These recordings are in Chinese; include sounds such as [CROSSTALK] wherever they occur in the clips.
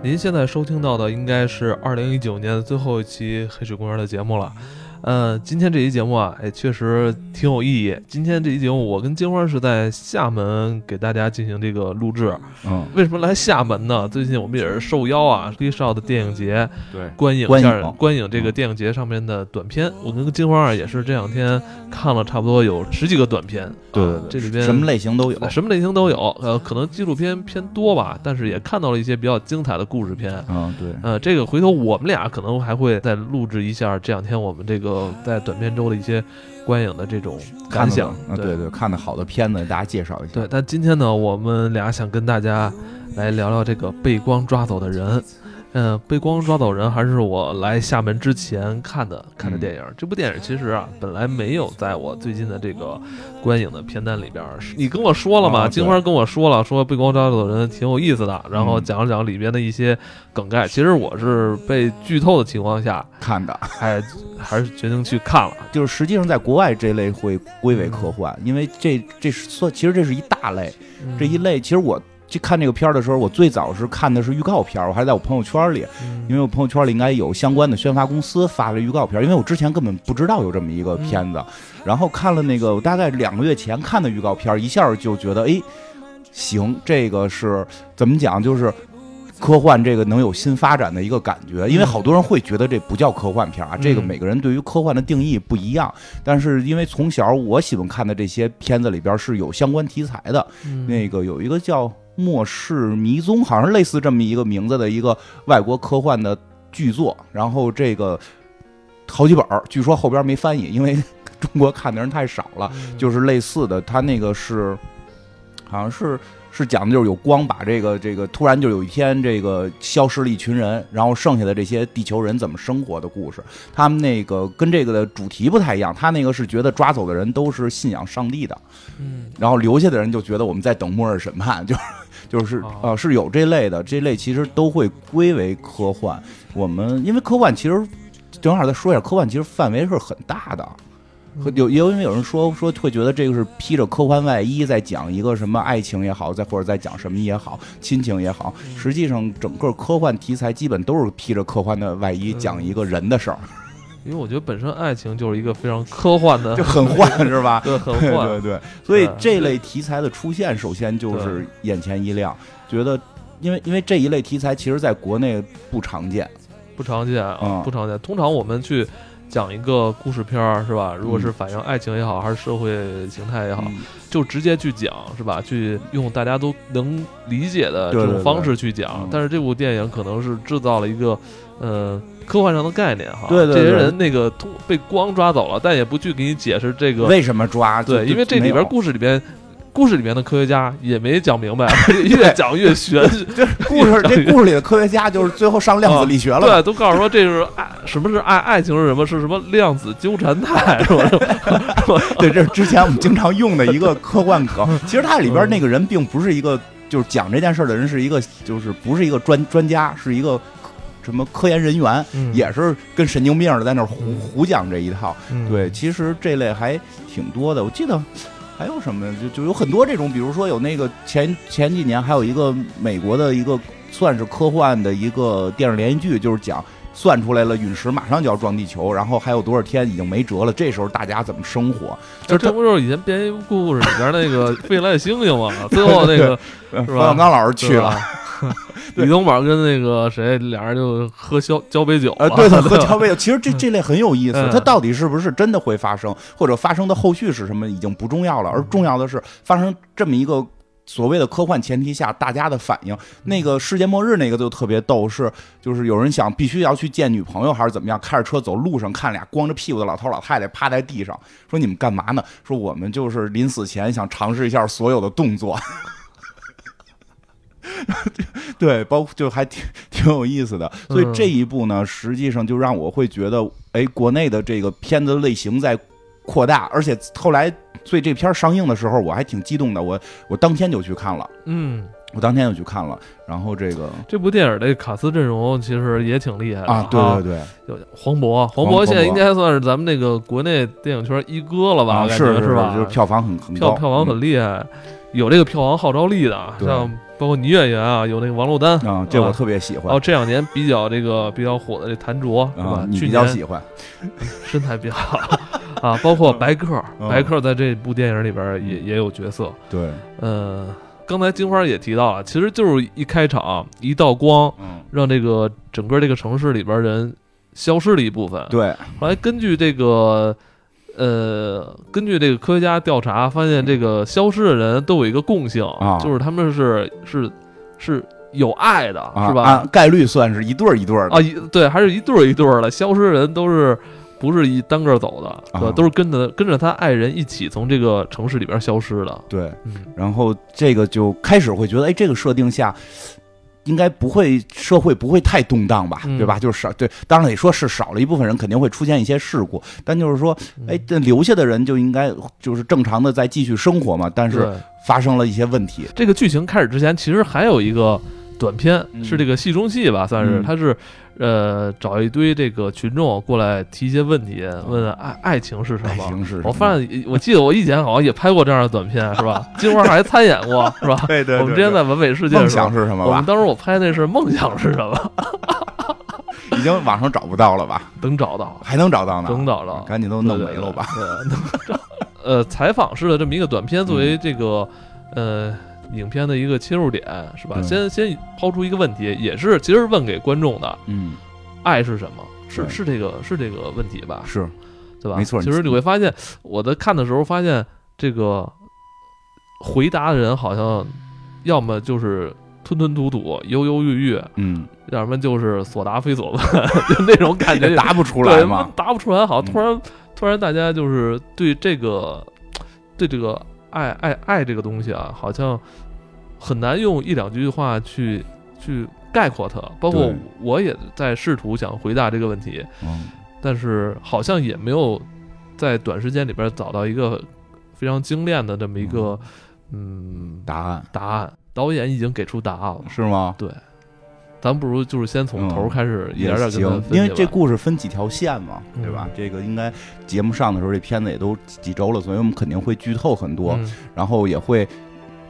您现在收听到的应该是二零一九年最后一期《黑水公园》的节目了。嗯，今天这期节目啊，也，确实挺有意义。今天这期节目，我跟金花是在厦门给大家进行这个录制。嗯，为什么来厦门呢？最近我们也是受邀啊，黑少的电影节对，观影一下观影这个电影节上面的短片。我跟金花啊也是这两天看了差不多有十几个短片。啊对对对这里边什么类型都有。什么类型都有。呃，可能纪录片偏多吧，但是也看到了一些比较精彩的故事片。嗯，对，呃，这个回头我们俩可能还会再录制一下这两天我们这个在短片周的一些观影的这种感想的。啊，对对，看的好的片子，大家介绍一下。对，但今天呢，我们俩想跟大家来聊聊这个被光抓走的人。嗯，被光抓走人还是我来厦门之前看的看的嗯电影。这部电影其实啊，本来没有在我最近的这个观影的片单里边儿。你跟我说了嘛？啊金花跟我说了，说被光抓走人挺有意思的，然后嗯讲了讲里边的一些梗概。其实我是被剧透的情况下，看的，还还是决定去看了。[LAUGHS] 就是实际上在国外这类会归为科幻，因为这这是算，其实这是一大类。这一类，其实我去看这个片儿的时候，我最早是看的是预告片儿，我还在我朋友圈里，嗯，因为我朋友圈里应该有相关的宣发公司发了预告片儿，因为我之前根本不知道有这么一个片子，然后看了那个，我大概两个月前看的预告片儿，一下就觉得，哎，行，这个是怎么讲，就是。科幻这个能有新发展的一个感觉，因为好多人会觉得这不叫科幻片儿啊，这个嗯。每个人对于科幻的定义不一样。但是因为从小我喜欢看的这些片子里边是有相关题材的，嗯。那个有一个叫《末世迷踪》，好像类似这么一个名字的一个外国科幻的剧作。然后这个好几本儿，据说后边没翻译，因为 [LAUGHS] 中国看的人太少了。嗯就是类似的，他那个是好像是是讲的就是有光把这个这个突然就有一天这个消失了一群人，然后剩下的这些地球人怎么生活的故事。他们那个跟这个的主题不太一样，他那个是觉得抓走的人都是信仰上帝的。嗯然后留下的人就觉得我们在等末日审判，就是就是哦呃是有这类的，这类其实都会归为科幻。我们因为科幻其实正好再说一下，科幻其实范围是很大的。有也有因为有人说说会觉得这个是披着科幻外衣在讲一个什么爱情也好，再或者在讲什么也好，亲情也好，实际上整个科幻题材基本都是披着科幻的外衣讲一个人的事儿，因为我觉得本身爱情就是一个非常科幻的，就很幻 [LAUGHS] 是吧？对，很幻。对对，所以这类题材的出现，首先就是眼前一亮，觉得因为因为这一类题材其实在国内不常见，不常见啊，嗯不常见。通常我们去讲一个故事片儿，是吧？如果是嗯反映爱情也好，还是社会形态也好，嗯就直接去讲，是吧？去用大家都能理解的这种方式去讲。嗯但是这部电影可能是制造了一个，呃，科幻上的概念哈。对对对这些人那个通被光抓走了，但也不去给你解释这个。为什么抓？对，因为这里边故事里边。故事里面的科学家也没讲明白，[LAUGHS] 越讲越玄，[LAUGHS] 故事这故事里的科学家就是最后上量子力学了嘛，对，都告诉说这是爱，什么是爱？爱情是什么？是什么量子纠缠态？[LAUGHS] 是吧？对，这是之前我们经常用的一个科幻梗。其实它里边那个人并不是一个，就是讲这件事的人是一个，就是不是一个专专家，是一个什么科研人员，嗯也是跟神经病似的在那儿胡嗯胡讲这一套。嗯对，其实这类还挺多的。我记得还有什么，就就有很多这种，比如说有那个前前几年还有一个美国的一个算是科幻的一个电视连续剧，就是讲。算出来了，陨石马上就要撞地球，然后还有多少天已经没辙了。这时候大家怎么生活？就这不就是以前编一故事里边那个飞来的星星吗？[LAUGHS] 最后那个呃是吧冯小刚老师去了，[LAUGHS] 李东宝跟那个谁俩人就喝交交杯酒对的，[LAUGHS] 吧和交杯酒。其实这这类很有意思嗯，它到底是不是真的会发生，或者发生的后续是什么，已经不重要了，而重要的是发生这么一个。所谓的科幻前提下，大家的反应，那个世界末日那个就特别逗，是就是有人想必须要去见女朋友还是怎么样，开着车走路上看俩光着屁股的老头老太太趴在地上，说你们干嘛呢？说我们就是临死前想尝试一下所有的动作。[LAUGHS] 对，包括就还挺挺有意思的，所以嗯这一部呢，实际上就让我会觉得，哎，国内的这个片子类型在扩大，而且后来，所以这片儿上映的时候，我还挺激动的，我我当天就去看了，嗯，我当天就去看了，然后这个这部电影的卡斯阵容其实也挺厉害的。啊，对对对，有黄渤，黄黄渤。现在应该算是咱们那个国内电影圈一哥了吧？是是吧？就是票房很很票房很厉害，有这个票房号召力的，像包括女演员啊，有那个王珞丹。啊，这我啊。特别喜欢。然后这两年比较这个比较火的这谭卓是吧？啊，？你去比较喜欢。[LAUGHS] 身材比较好。啊，包括白客，嗯 [LAUGHS] 白客在这部电影里边也也有角色。对，呃，刚才金花也提到了，其实就是一开场一道光，嗯，让这个整个这个城市里边人消失了一部分。对，后来根据这个。呃，根据这个科学家调查，发现这个消失的人都有一个共性，啊就是他们是是是有爱的，啊是吧？按概率算是一对儿一对儿的啊，一对，还是一对儿一对儿的，消失的人都是不是一单个走的，对？啊都是跟着跟着他爱人一起从这个城市里边消失的。对，嗯，然后这个就开始会觉得，哎，这个设定下。应该不会，社会不会太动荡吧，嗯。对吧？就是少对，当然得说是少了一部分人，肯定会出现一些事故，但就是说，嗯。哎，这留下的人就应该就是正常的在继续生活嘛。但是，发生了一些问题，这个剧情开始之前，其实还有一个短片，嗯。是这个戏中戏吧，算是，嗯。他是呃找一堆这个群众过来提一些问题，问爱爱情是什爱么。情是什么我发现，我记得我以前好像也拍过这样的短片，是吧？[LAUGHS] 金花还参演过，是吧？[LAUGHS] 对对对我们之前在完美世界梦想，是什么吧？我们当时我拍那是梦想是什么？[LAUGHS] 已经网上找不到了吧？能找到，还能找到呢？能找到，赶紧都弄没了吧？对对对对呃，采访式的这么一个短片，作为这个、呃影片的一个切入点，是吧？先先抛出一个问题，也是其实问给观众的，嗯，爱是什么？是是这个是这个问题吧？是对吧？没错其实你会发现，我在看的时候发现，这个回答的人好像要么就是吞吞吐吐、犹犹豫豫，嗯，要么就是所答非所问，[LAUGHS] 就那种感觉。答不出来嘛。答不出来，好，嗯突然突然大家就是对这个对这个爱爱爱这个东西啊，好像很难用一两句话去去概括它。包括我也在试图想回答这个问题，嗯，但是好像也没有在短时间里边找到一个非常精炼的这么一个嗯答案答案。导演已经给出答案了，是吗？对。咱不如就是先从头嗯开始一也点点跟行因为这故事分几条线嘛，嗯对吧？这个应该节目上的时候，这片子也都几周了，所以我们肯定会剧透很多，嗯然后也会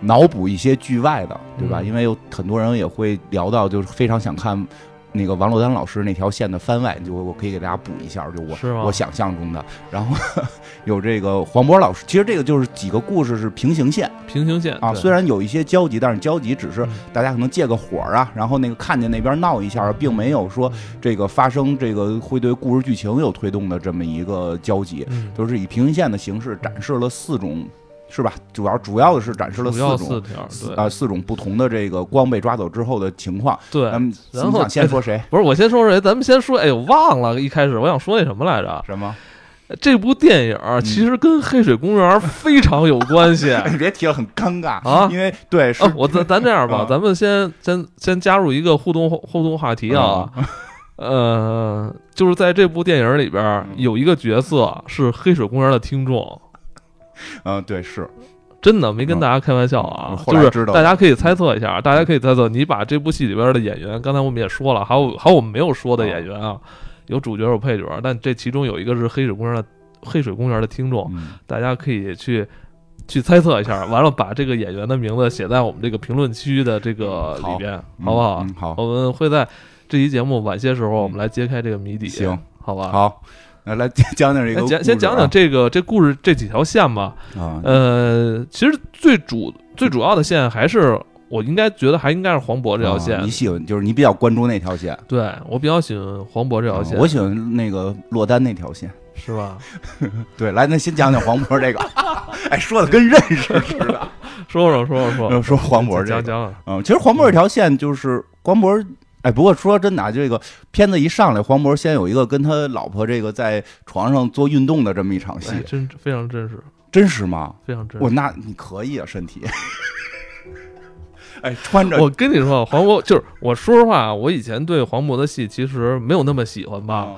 脑补一些剧外的，对吧？嗯因为有很多人也会聊到，就是非常想看那个王珞丹老师那条线的番外，就我可以给大家补一下，就我我想象中的。然后 [LAUGHS] 有这个黄渤老师，其实这个就是几个故事是平行线。平行线啊，虽然有一些交集，但是交集只是嗯。大家可能借个火啊，然后那个看见那边闹一下，并没有说这个发生这个会对故事剧情有推动的这么一个交集，嗯，都是以平行线的形式展示了四种，是吧？主要主要的是展示了四种。四条，对啊，四种不同的这个光被抓走之后的情况。对咱。们然后你想先说谁？[LAUGHS] 不是我先说谁，咱们先说，哎，呦忘了，一开始我想说那什么来着？什么？这部电影其实跟黑水公园非常有关系。[LAUGHS] 你别提了，很尴尬啊因为对是啊，我咱 [LAUGHS] 咱这样吧啊，咱们先先先加入一个互动互动话题啊，呃，就是在这部电影里边有一个角色是黑水公园的听众，[LAUGHS] 嗯，对是，真的没跟大家开玩笑啊就是来知道大家可以猜测一下，大家可以猜测，你把这部戏里边的演员，刚才我们也说了，还有还有我们没有说的演员啊，有主角有配角，但这其中有一个是黑水公园的黑水公园的听众，嗯，大家可以去去猜测一下，完了把这个演员的名字写在我们这个评论区的这个里边，嗯好不好？嗯好，我们会在这期节目晚些时候，我们来揭开这个谜底，行，好吧？好，那来讲讲这个来故事啊，讲先讲讲这个这故事这几条线吧。啊，呃，其实最主最主要的线还是我应该觉得还应该是黄渤这条线。啊你喜欢就是你比较关注那条线，对我比较喜欢黄渤这条线，啊我喜欢那个落单那条线。是吧？[LAUGHS] 对，来，那先讲讲黄渤这个，[LAUGHS] 哎，说的跟认识似的。说说说说说，说 [LAUGHS] 黄渤这个，讲讲，嗯，其实黄渤这条线就是黄渤。哎，不过说真的啊，这个片子一上来，黄渤先有一个跟他老婆这个在床上做运动的这么一场戏哎，，真非常真实，真实吗？非常真实。我那你可以啊，身体。[LAUGHS] 哎，穿着我跟你说，黄渤就是我说实话，我以前对黄渤的戏其实没有那么喜欢吧，啊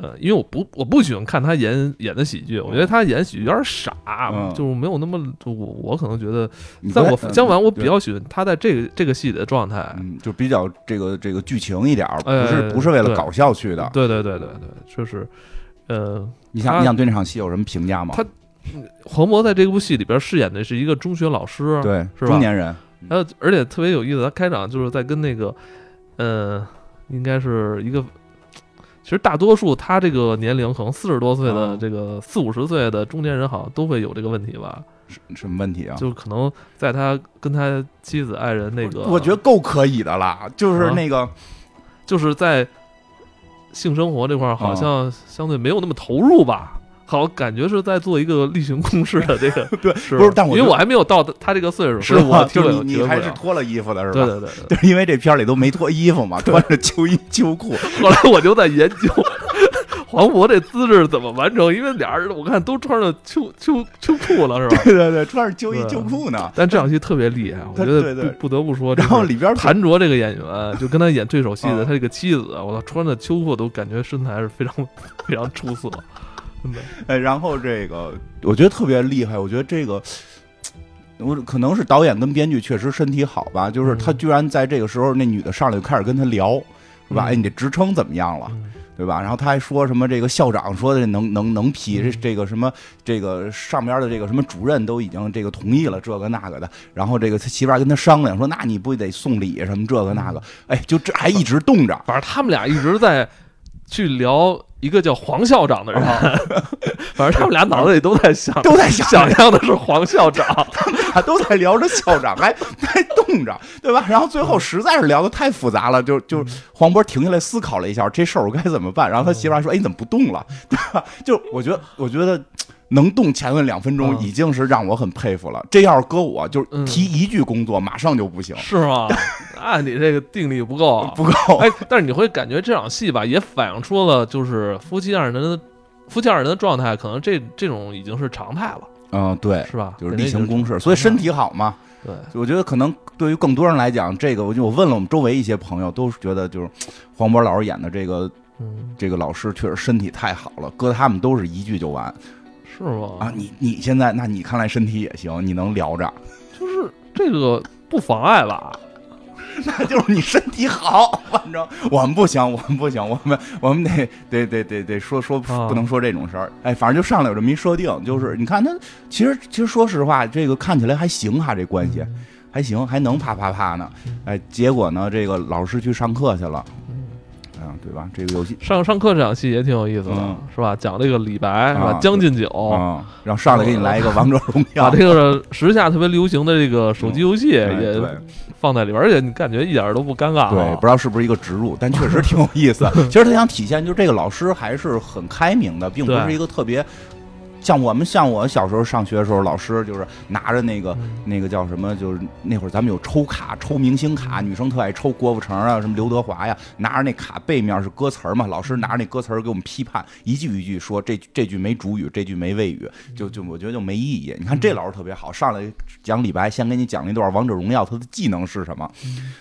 呃，因为我不我不喜欢看他演演的喜剧，我觉得他演喜剧有点傻，嗯就是没有那么就我我可能觉得，在我相反，我比较喜欢他在这个这个戏里的状态。嗯，就比较这个这个剧情一点儿，不哎是不是为了搞笑去的。对对对对对，就是，呃，你想你想对那场戏有什么评价吗？他黄渤在这部戏里边饰演的是一个中学老师，对是吧中年人，还有而且特别有意思，他开场就是在跟那个，呃，应该是一个。其实大多数他这个年龄可能四十多岁的啊这个四五十岁的中年人，好像都会有这个问题吧？什什么问题啊？就可能在他跟他妻子爱人那个，我觉得够可以的啦，就是啊那个就是在性生活这块儿，好啊像相对没有那么投入吧。好，感觉是在做一个例行公事的这个，[LAUGHS] 对是不是但我因为我还没有到他这个岁数，所以吧？我就是你还是脱了衣服的是吧？对对对对。[LAUGHS] 就是因为这片里都没脱衣服嘛，[LAUGHS] 穿着秋衣秋裤，后来我就在研究黄渤这姿势怎么完成，因为俩人我看都穿着秋秋秋裤了，是吧？对对对，穿着秋衣秋裤呢。但这场戏特别厉害，我觉得不不得不说，然后里边谭卓这个演员，就跟他演对手戏的啊他这个妻子，我操，穿着秋裤都感觉身材是非常非常出色，真的。哎，然后这个我觉得特别厉害，我觉得这个。我可能是导演跟编剧确实身体好吧，就是他嗯居然在这个时候，那女的上来就开始跟他聊，是吧？嗯哎，你这职称怎么样了？嗯对吧？然后他还说什么这个校长说的能能能批，这个什么这个上边的这个什么主任都已经这个同意了这个那个的，然后这个他媳妇儿跟他商量说，那你不得送礼什么这个那个，哎，就这还一直冻着，反正他们俩一直在去聊一个叫黄校长的人，[LAUGHS] 反正他们俩脑子里都在想，都在想想象的是黄校长。[LAUGHS] 他们俩都在聊着校长，还还动着，对吧？然后最后实在是聊的太复杂了，就就黄渤停下来思考了一下这事儿我该怎么办，然后他媳妇儿还说，哎，你怎么不动了，[LAUGHS] 对吧？就我觉得，我觉得。能动前面两分钟嗯已经是让我很佩服了。这要是搁我，就是嗯提一句工作，马上就不行，是吗？[LAUGHS] 那你这个定力不够啊，[LAUGHS] 不够。哎，但是你会感觉这场戏吧，也反映出了就是夫妻二人的夫妻二人的状态，可能这这种已经是常态了，嗯，对，是吧？就是例行公事，所以身体好嘛。对，我觉得可能对于更多人来讲，这个我就我问了我们周围一些朋友，都是觉得就是黄渤老师演的这个嗯，这个老师确实身体太好了，搁他们都是一句就完是吗？啊。你你现在那你看来身体也行，你能聊着，就是这个不妨碍吧？[LAUGHS] 那就是你身体好。反正我们不行，我们不行，我们我们得得得得得说说啊不能说这种事儿。哎，反正就上来有这么一设定，就是你看他其实其实说实话，这个看起来还行哈，这关系。嗯还行，还能啪啪啪呢。哎，结果呢，这个老师去上课去了，对吧？这个游戏上上课这场戏也挺有意思的，嗯是吧？讲这个李白是吧？啊将进酒，啊，然后上来给你来一个王者荣耀，[LAUGHS] 把这个时下特别流行的这个手机游戏哎也对放在里边，而且你感觉一点都不尴尬、啊。对，不知道是不是一个植入，但确实挺有意思。[LAUGHS] 其实他想体现，就是这个老师还是很开明的，并不是一个特别。像我们像我小时候上学的时候，老师就是拿着那个嗯。那个叫什么，就是那会儿咱们有抽卡，抽明星卡，女生特爱抽郭富城啊，什么刘德华呀，拿着那卡背面是歌词嘛，老师拿着那歌词给我们批判，一句一句说这这句没主语，这句没谓语，就就我觉得就没意义。你看这老师特别好，上来讲李白，先给你讲了一段王者荣耀它的技能是什么，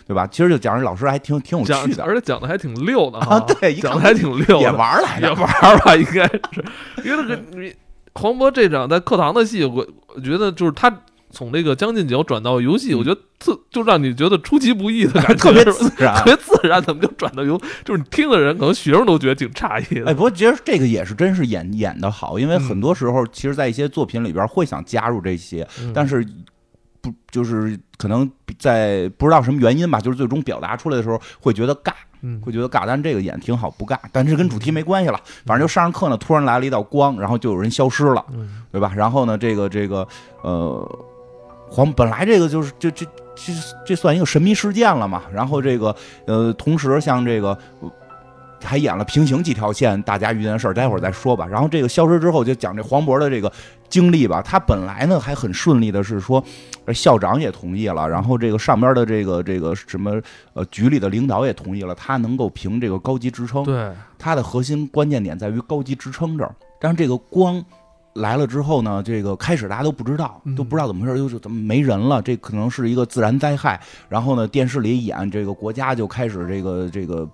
对吧？其实就讲这老师还挺挺有趣的。而且讲的还挺溜的啊，哈，对，讲的还挺溜，也玩儿来也，玩儿吧，应该是，因为那个你黄渤这场在课堂的戏，我我觉得就是他从这个将进酒转到游戏，嗯我觉得特就让你觉得出其不意的感觉，[LAUGHS] 特别自然特。别自然，怎么就转到游？就是你听的人，可能学生都觉得挺诧异的。哎，不过其实这个也是真是演演的好，因为嗯很多时候，其实，在一些作品里边会想加入这些，嗯但是不就是可能在不知道什么原因吧，就是最终表达出来的时候会觉得尬，嗯会觉得尬。但这个演挺好，不尬，但是跟主题没关系了。反正就上着课呢，突然来了一道光，然后就有人消失了，嗯对吧？然后呢，这个这个呃，黄本来这个就是这这这这算一个神秘事件了嘛。然后这个呃，同时像这个。呃还演了平行几条线，大家遇见的事儿，待会儿再说吧。然后这个消失之后，就讲这黄渤的这个经历吧。他本来呢还很顺利的是说，呃校长也同意了，然后这个上边的这个这个什么呃局里的领导也同意了，他能够评这个高级职称。对，他的核心关键点在于高级职称这儿。但是这个光来了之后呢，这个开始大家都不知道，嗯都不知道怎么回事，又是怎么没人了？这可能是一个自然灾害。然后呢，电视里演这个国家就开始这个这个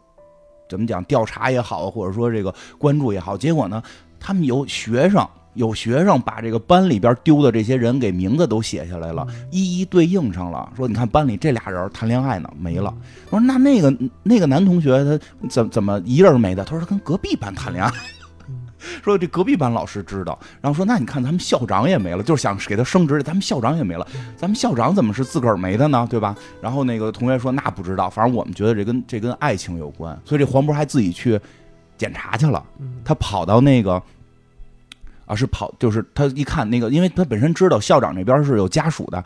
怎么讲调查也好，或者说这个关注也好，结果呢，他们有学生。有学生把这个班里边丢的这些人给名字都写下来了，一一对应上了。说你看班里这俩人谈恋爱呢，没了。我说那那个那个男同学他怎怎么一人没的？他说他跟隔壁班谈恋爱。说这隔壁班老师知道，然后说那你看咱们校长也没了，就是想给他升职，咱们校长也没了，咱们校长怎么是自个儿没的呢？对吧？然后那个同学说那不知道，反正我们觉得这跟这跟爱情有关，所以这黄渤还自己去检查去了，他跑到那个。啊，是跑，就是他一看那个，因为他本身知道校长那边是有家属的，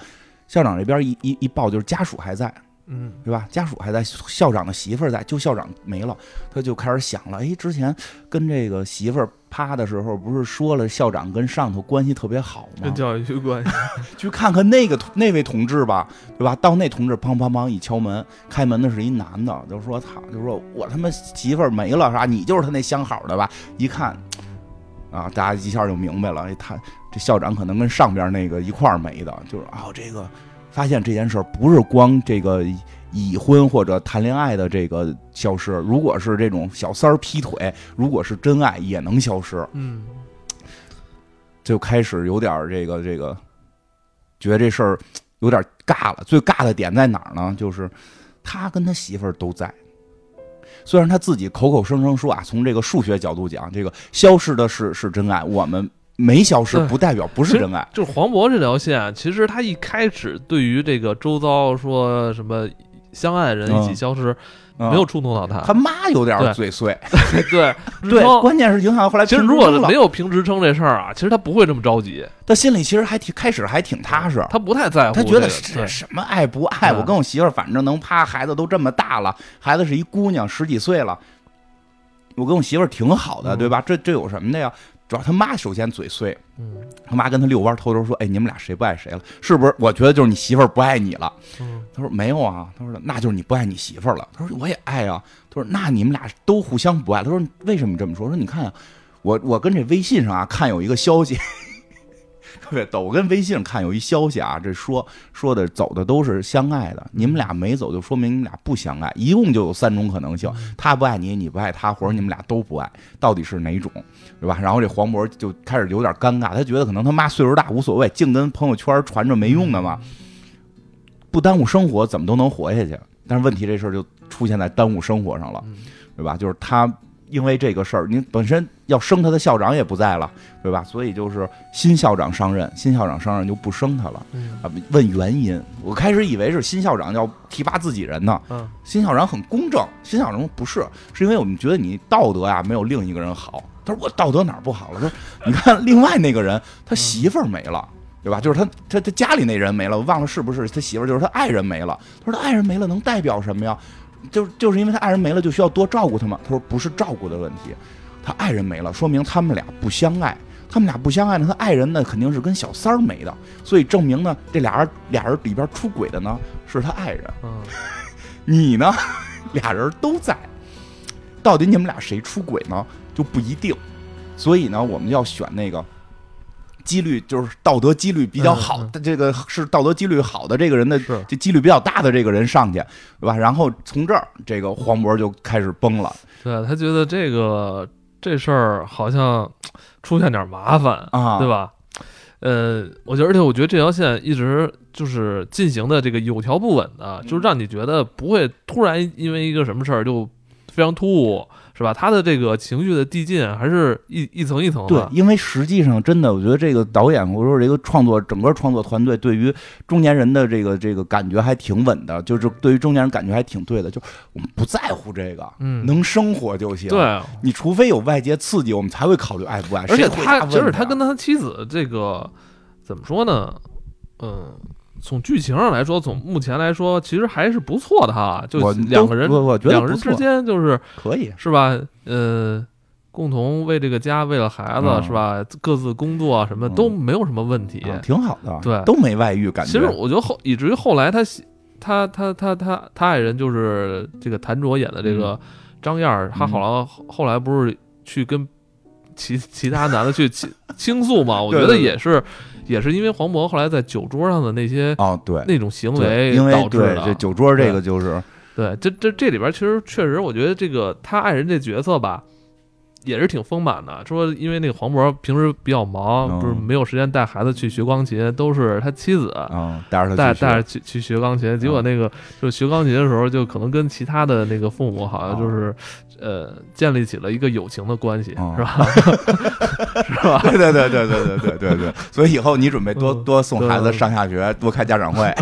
校长这边一一一报就是家属还在，嗯，对吧？家属还在，校长的媳妇儿在，就校长没了，他就开始想了，哎，之前跟这个媳妇儿趴的时候，不是说了校长跟上头关系特别好吗？跟教育局关系，[LAUGHS] 去看看那个那位同志吧，对吧？到那同志砰砰砰一敲门，开门的是一男的，就说他，就说我他妈媳妇儿没了，是吧？你就是他那相好的吧？一看。啊，大家一下就明白了，哎，他这校长可能跟上边那个一块儿没的，就是啊，这个发现这件事儿不是光这个已婚或者谈恋爱的这个消失，如果是这种小三儿劈腿，如果是真爱也能消失，嗯，就开始有点这个这个，觉得这事儿有点尬了。最尬的点在哪儿呢？就是他跟他媳妇儿都在。虽然他自己口口声声说啊，从这个数学角度讲，这个消失的是是真爱，我们没消失不代表不是真爱。就是黄渤这条线，其实他一开始对于这个周遭说什么相爱的人一起消失。没有触动到他，他妈有点嘴碎，[LAUGHS] 对对，关键是影响后来。其实如果没有评职称这事儿啊，其实他不会这么着急，他心里其实还挺开始还挺踏实，他不太在乎，他觉得什么爱不爱，我跟我媳妇儿反正能趴，孩子都这么大了，孩子是一姑娘十几岁了，我跟我媳妇儿挺好的，对吧？这这有什么的呀？主要他妈首先嘴碎，嗯，他妈跟他遛弯，偷偷说：“哎，你们俩谁不爱谁了？是不是？我觉得就是你媳妇儿不爱你了。”他说：“没有啊。”他说：“那就是你不爱你媳妇儿了。”他说：“我也爱啊。”他说：“那你们俩都互相不爱。”他说：“为什么这么说？”说：“你看啊，我我跟这微信上啊看有一个消息。” [LAUGHS] 特别逗，我跟微信上看有一消息啊，这说说的走的都是相爱的，你们俩没走就说明你们俩不相爱，一共就有三种可能性，他不爱你，你不爱他，或者你们俩都不爱，到底是哪种，对吧？然后这黄渤就开始有点尴尬，他觉得可能他妈岁数大无所谓，净跟朋友圈传着没用的嘛，不耽误生活怎么都能活下去，但是问题这事儿就出现在耽误生活上了，对吧？就是他。因为这个事儿，您本身要升他的校长也不在了，对吧？所以就是新校长上任，新校长上任就不升他了。啊，问原因，我开始以为是新校长要提拔自己人呢。嗯，新校长很公正，新校长不是，是因为我们觉得你道德呀没有另一个人好。他说我道德哪儿不好了？他说你看另外那个人，他媳妇儿没了，对吧？就是他他他家里那人没了，我忘了是不是他媳妇儿，就是他爱人没了。他说他爱人没了能代表什么呀？就就是因为他爱人没了，就需要多照顾他吗？他说不是照顾的问题，他爱人没了，说明他们俩不相爱。他们俩不相爱呢，他爱人呢肯定是跟小三儿没的，所以证明呢，这俩人俩人里边出轨的呢是他爱人。嗯，你呢，[LAUGHS] 俩人都在，到底你们俩谁出轨呢就不一定。所以呢，我们要选那个。几率就是道德几率比较好的，这个是道德几率好的这个人的这几率比较大的这个人上去，对吧？然后从这儿，这个黄渤就开始崩了。对他觉得这个这事儿好像出现点麻烦啊，对吧？呃，我觉得，而且我觉得这条线一直就是进行的这个有条不紊的，就是让你觉得不会突然因为一个什么事儿就非常突兀。是吧？他的这个情绪的递进还是一一层一层的。对，因为实际上真的，我觉得这个导演或者说这个创作整个创作团队对于中年人的这个这个感觉还挺稳的，就是对于中年人感觉还挺对的。就我们不在乎这个，嗯，能生活就行。对，你除非有外界刺激，我们才会考虑爱不爱。而且他就是他跟他妻子这个怎么说呢？嗯。从剧情上来说，从目前来说，其实还是不错的哈。就两个人，我觉得两个人之间就是可以，是吧？呃，共同为这个家，为了孩子，是吧？各自工作什么都没有什么问题，挺好的。对，都没外遇，感觉。其实我觉得后，以至于后来他他他他他他爱人就是这个谭卓演的这个张燕，他好像后来不是去跟其其他男的去倾倾诉嘛？我觉得也是。也是因为黄渤后来在酒桌上的那些哦，对那种行为导致的。这酒桌这个就是对，这这这里边其实确实，我觉得这个他爱人这角色吧，也是挺丰满的。说因为那个黄渤平时比较忙，嗯不是没有时间带孩子去学钢琴，都是他妻子。啊，带着他带带着去去学钢琴，结果那个就学钢琴的时候，就可能跟其他的那个父母好像就是，呃，建立起了一个友情的关系，哦是吧？是吧？[LAUGHS] 对对对对对对对对对，所以以后你准备多嗯多送孩子对上下学，多开家长会。[LAUGHS]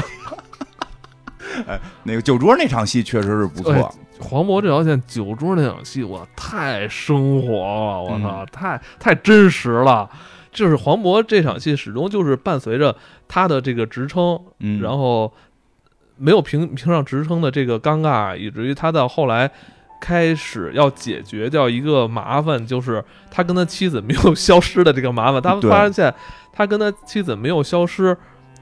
哎，那个酒桌那场戏确实是不哎错，黄渤这条线酒桌那场戏，我，太生活了，我操，嗯太太真实了。就是黄渤这场戏始终就是伴随着他的这个职称，嗯，然后没有评评上职称的这个尴尬，以至于他到后来开始要解决掉一个麻烦，就是他跟他妻子没有消失的这个麻烦。他们发现他跟他妻子没有消失，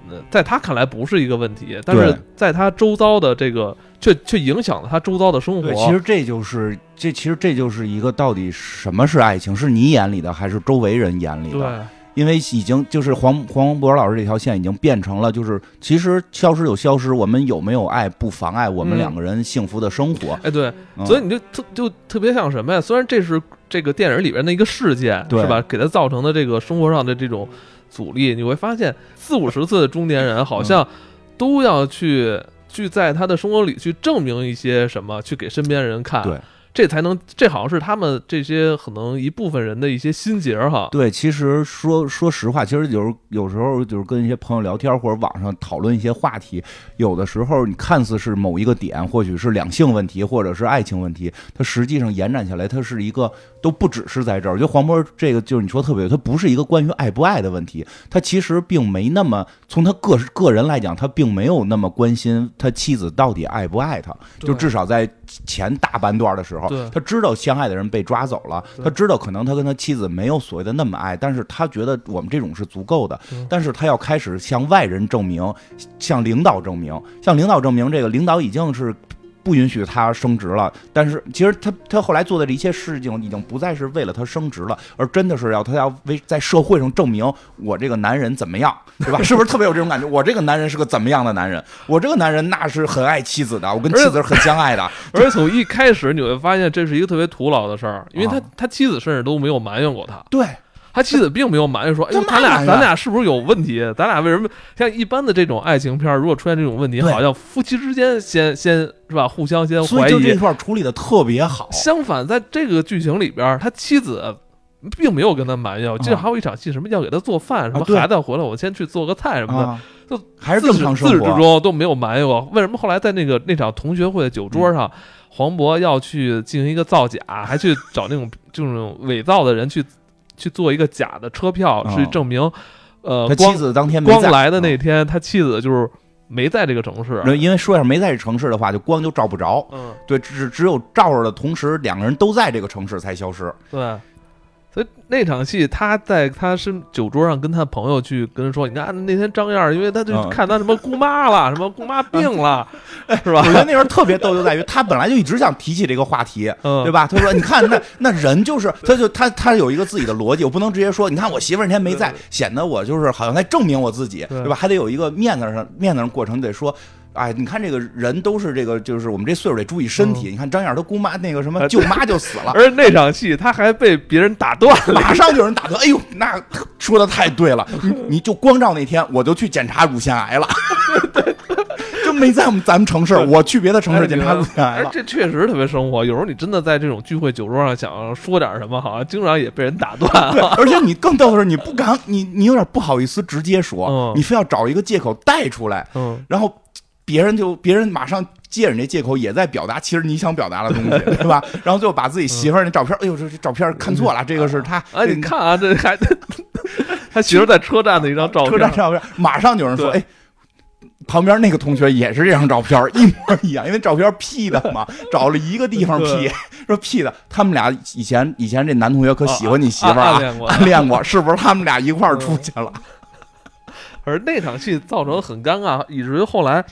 呃，在他看来不是一个问题，但是在他周遭的这个却却影响了他周遭的生活。其实这就是这其实这就是一个到底什么是爱情，是你眼里的还是周围人眼里的？对因为已经就是黄黄渤老师这条线已经变成了，就是其实消失有消失，我们有没有爱不妨碍我们嗯两个人幸福的生活。哎对，嗯所以你就特就特别像什么呀？虽然这是这个电影里边的一个事件，是吧？给他造成的这个生活上的这种阻力，你会发现四五十岁的中年人好像都要去去在他的生活里去证明一些什么，去给身边人看。对，这才能，这好像是他们这些可能一部分人的一些心结儿哈。对，其实说说实话，其实有时有时候就是跟一些朋友聊天或者网上讨论一些话题，有的时候你看似是某一个点，或许是两性问题，或者是爱情问题，它实际上延展下来，它是一个都不只是在这儿。我觉得黄渤这个就是你说得特别对，它不是一个关于爱不爱的问题，他其实并没那么从他个个人来讲，他并没有那么关心他妻子到底爱不爱他，就至少在前大半段的时候对，他知道相爱的人被抓走了，他知道可能他跟他妻子没有所谓的那么爱，但是他觉得我们这种是足够的。嗯，但是他要开始向外人证明，向领导证明，向领导证明这个领导已经是。不允许他升职了，但是其实他他后来做的这一切事情已经不再是为了他升职了，而真的是要他要为在社会上证明我这个男人怎么样，对吧？是不是特别有这种感觉？我这个男人是个怎么样的男人？我这个男人那是很爱妻子的，我跟妻子是很相爱的。而且从一开始你会发现，这是一个特别徒劳的事儿，因为他、啊他妻子甚至都没有埋怨过他。对，他妻子并没有埋怨说：“哎呦，咱俩咱俩是不是有问题？咱俩为什么像一般的这种爱情片儿，如果出现这种问题，好像夫妻之间先先是吧，互相先怀疑所以就这疑。块处理的特别好。相反，在这个剧情里边儿，他妻子并没有跟他埋怨。我记得啊还有一场戏，什么要给他做饭，什么孩子要回来，我先去做个菜什么的，啊，就还是正自始自始至。终都没有埋怨过。为什么后来在那个那场同学会的酒桌上，黄渤要去进行一个造假，还去找那种这种伪造的人去去做一个假的车票，啊去证明，呃，他妻子当天光来的那嗯天，他妻子就是没在这个城市。因为说要是没在这城市的话，就光就照不着。嗯，对，只只有照着的同时，两个人都在这个城市才消失。对。所以那场戏，他在他身酒桌上跟他朋友去跟他说：“你看那天张燕儿，因为他就嗯看他什么姑妈了，[LAUGHS] 什么姑妈病了，是吧我觉得那时候特别逗，就在于他本来就一直想提起这个话题，？”嗯，对吧？他说：“你看，那那人就是，[LAUGHS] 他就他他有一个自己的逻辑，我不能直接说，你看我媳妇儿那天没在，显得我就是好像在证明我自己，对对吧？还得有一个面子上面子上过程，得说。”哎，你看这个人都是这个，就是我们这岁数得注意身体。你看张燕儿她姑妈那个什么舅妈就死了，而那场戏他还被别人打断了。马上就有人打断。哎呦，那说的太对了，你你就光照那天，我就去检查乳腺癌了，[LAUGHS] 就没在我们咱们城市，我去别的城市检查乳腺癌。这确实特别生活。有时候你真的在这种聚会酒桌上想说点什么，好像经常也被人打断对，而且你更逗的是，你不敢，你你有点不好意思直接说，嗯你非要找一个借口带出来，嗯，然后别人就别人马上借着你这借口，也在表达其实你想表达的东西，对吧？[LAUGHS] 然后最后把自己媳妇儿那照片，哎呦，这这照片看错了，这个是他，哎，你看啊，这还 [LAUGHS] 他媳妇在车站的一张照片车站，照片，马上有人说，对哎。旁边那个同学也是这张照片，一模一样，[LAUGHS] 因为照片 P 的嘛，找了一个地方 P，说 P 的，他们俩以前以前这男同学可喜欢你媳妇儿啊。暗恋过，是不是他们俩一块儿出去了？而那场戏造成很尴尬，以至于后来，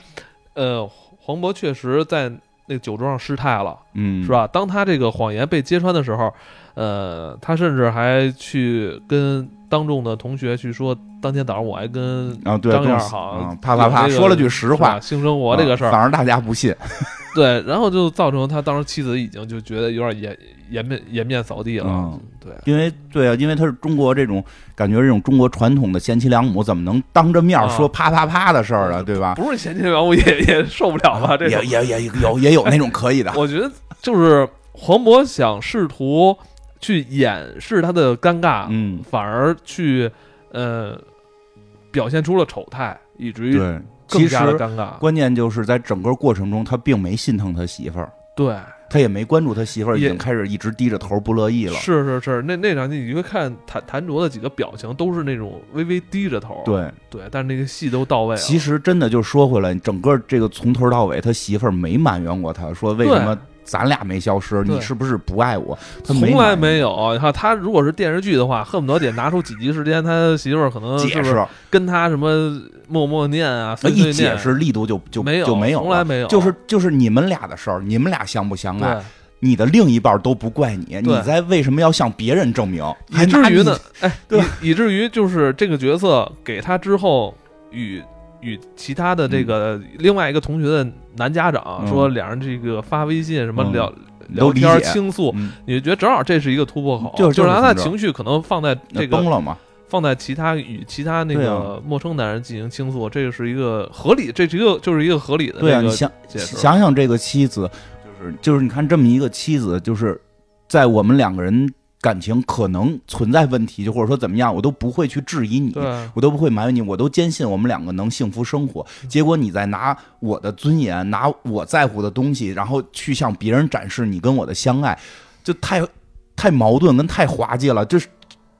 呃，黄渤确实在那个酒桌上失态了，嗯，是？吧？当他这个谎言被揭穿的时候，呃，他甚至还去跟当众的同学去说，当天早上我还跟啊，对，张燕儿好啪啪啪说了句实话，性生活这个事儿，啊反正大家不信。对，然后就造成他当时妻子已经就觉得有点颜颜面颜面扫地了。嗯对，因为对啊，因为他是中国这种感觉，这种中国传统的贤妻良母，怎么能当着面啊说啪啪啪的事儿啊，对吧？不是贤妻良母也 [LAUGHS] 也受不了吧？这也也也有也有那种可以的，[LAUGHS] 我觉得就是黄渤想试图去掩饰他的尴尬，嗯，反而去呃表现出了丑态，以至于更加的尴尬。关键就是在整个过程中，他并没心疼他媳妇儿，对，他也没关注他媳妇儿，已经开始一直低着头不乐意了。是是是，那那场戏你会看谭谭卓的几个表情都是那种微微低着头，对，对，但是那个戏都到位了。其实真的就说回来，整个这个从头到尾，他媳妇儿没埋怨过他，说为什么咱俩没消失？你是不是不爱我？他从来没有有。你看他如果是电视剧的话，恨不得得拿出几集时间，他媳妇儿可能解释，跟他什么默默念啊，碎碎一解释力度就就没有就没有。从来没有，就是就是你们俩的事儿，你们俩相不相爱？你的另一半都不怪你，你在为什么要向别人证明？以至于呢，哎，对以以至于就是这个角色给他之后与与其他的这个另外一个同学的男家长嗯。说，两人这个发微信什么嗯。聊聊天倾诉，嗯。你就觉得正好这是一个突破口，就是就让他的情绪可能放在这个崩了嘛？放在其他与其他那个陌生男人进行倾诉，这个是一个合理，这是一个就是一个合理的对啊，你想。想想这个妻子，就是就是你看这么一个妻子，就是在我们两个人感情可能存在问题，就或者说怎么样，我都不会去质疑你，我都不会埋怨你，我都坚信我们两个能幸福生活。结果你在拿我的尊严，拿我在乎的东西，然后去向别人展示你跟我的相爱，就太太矛盾跟太滑稽了。这是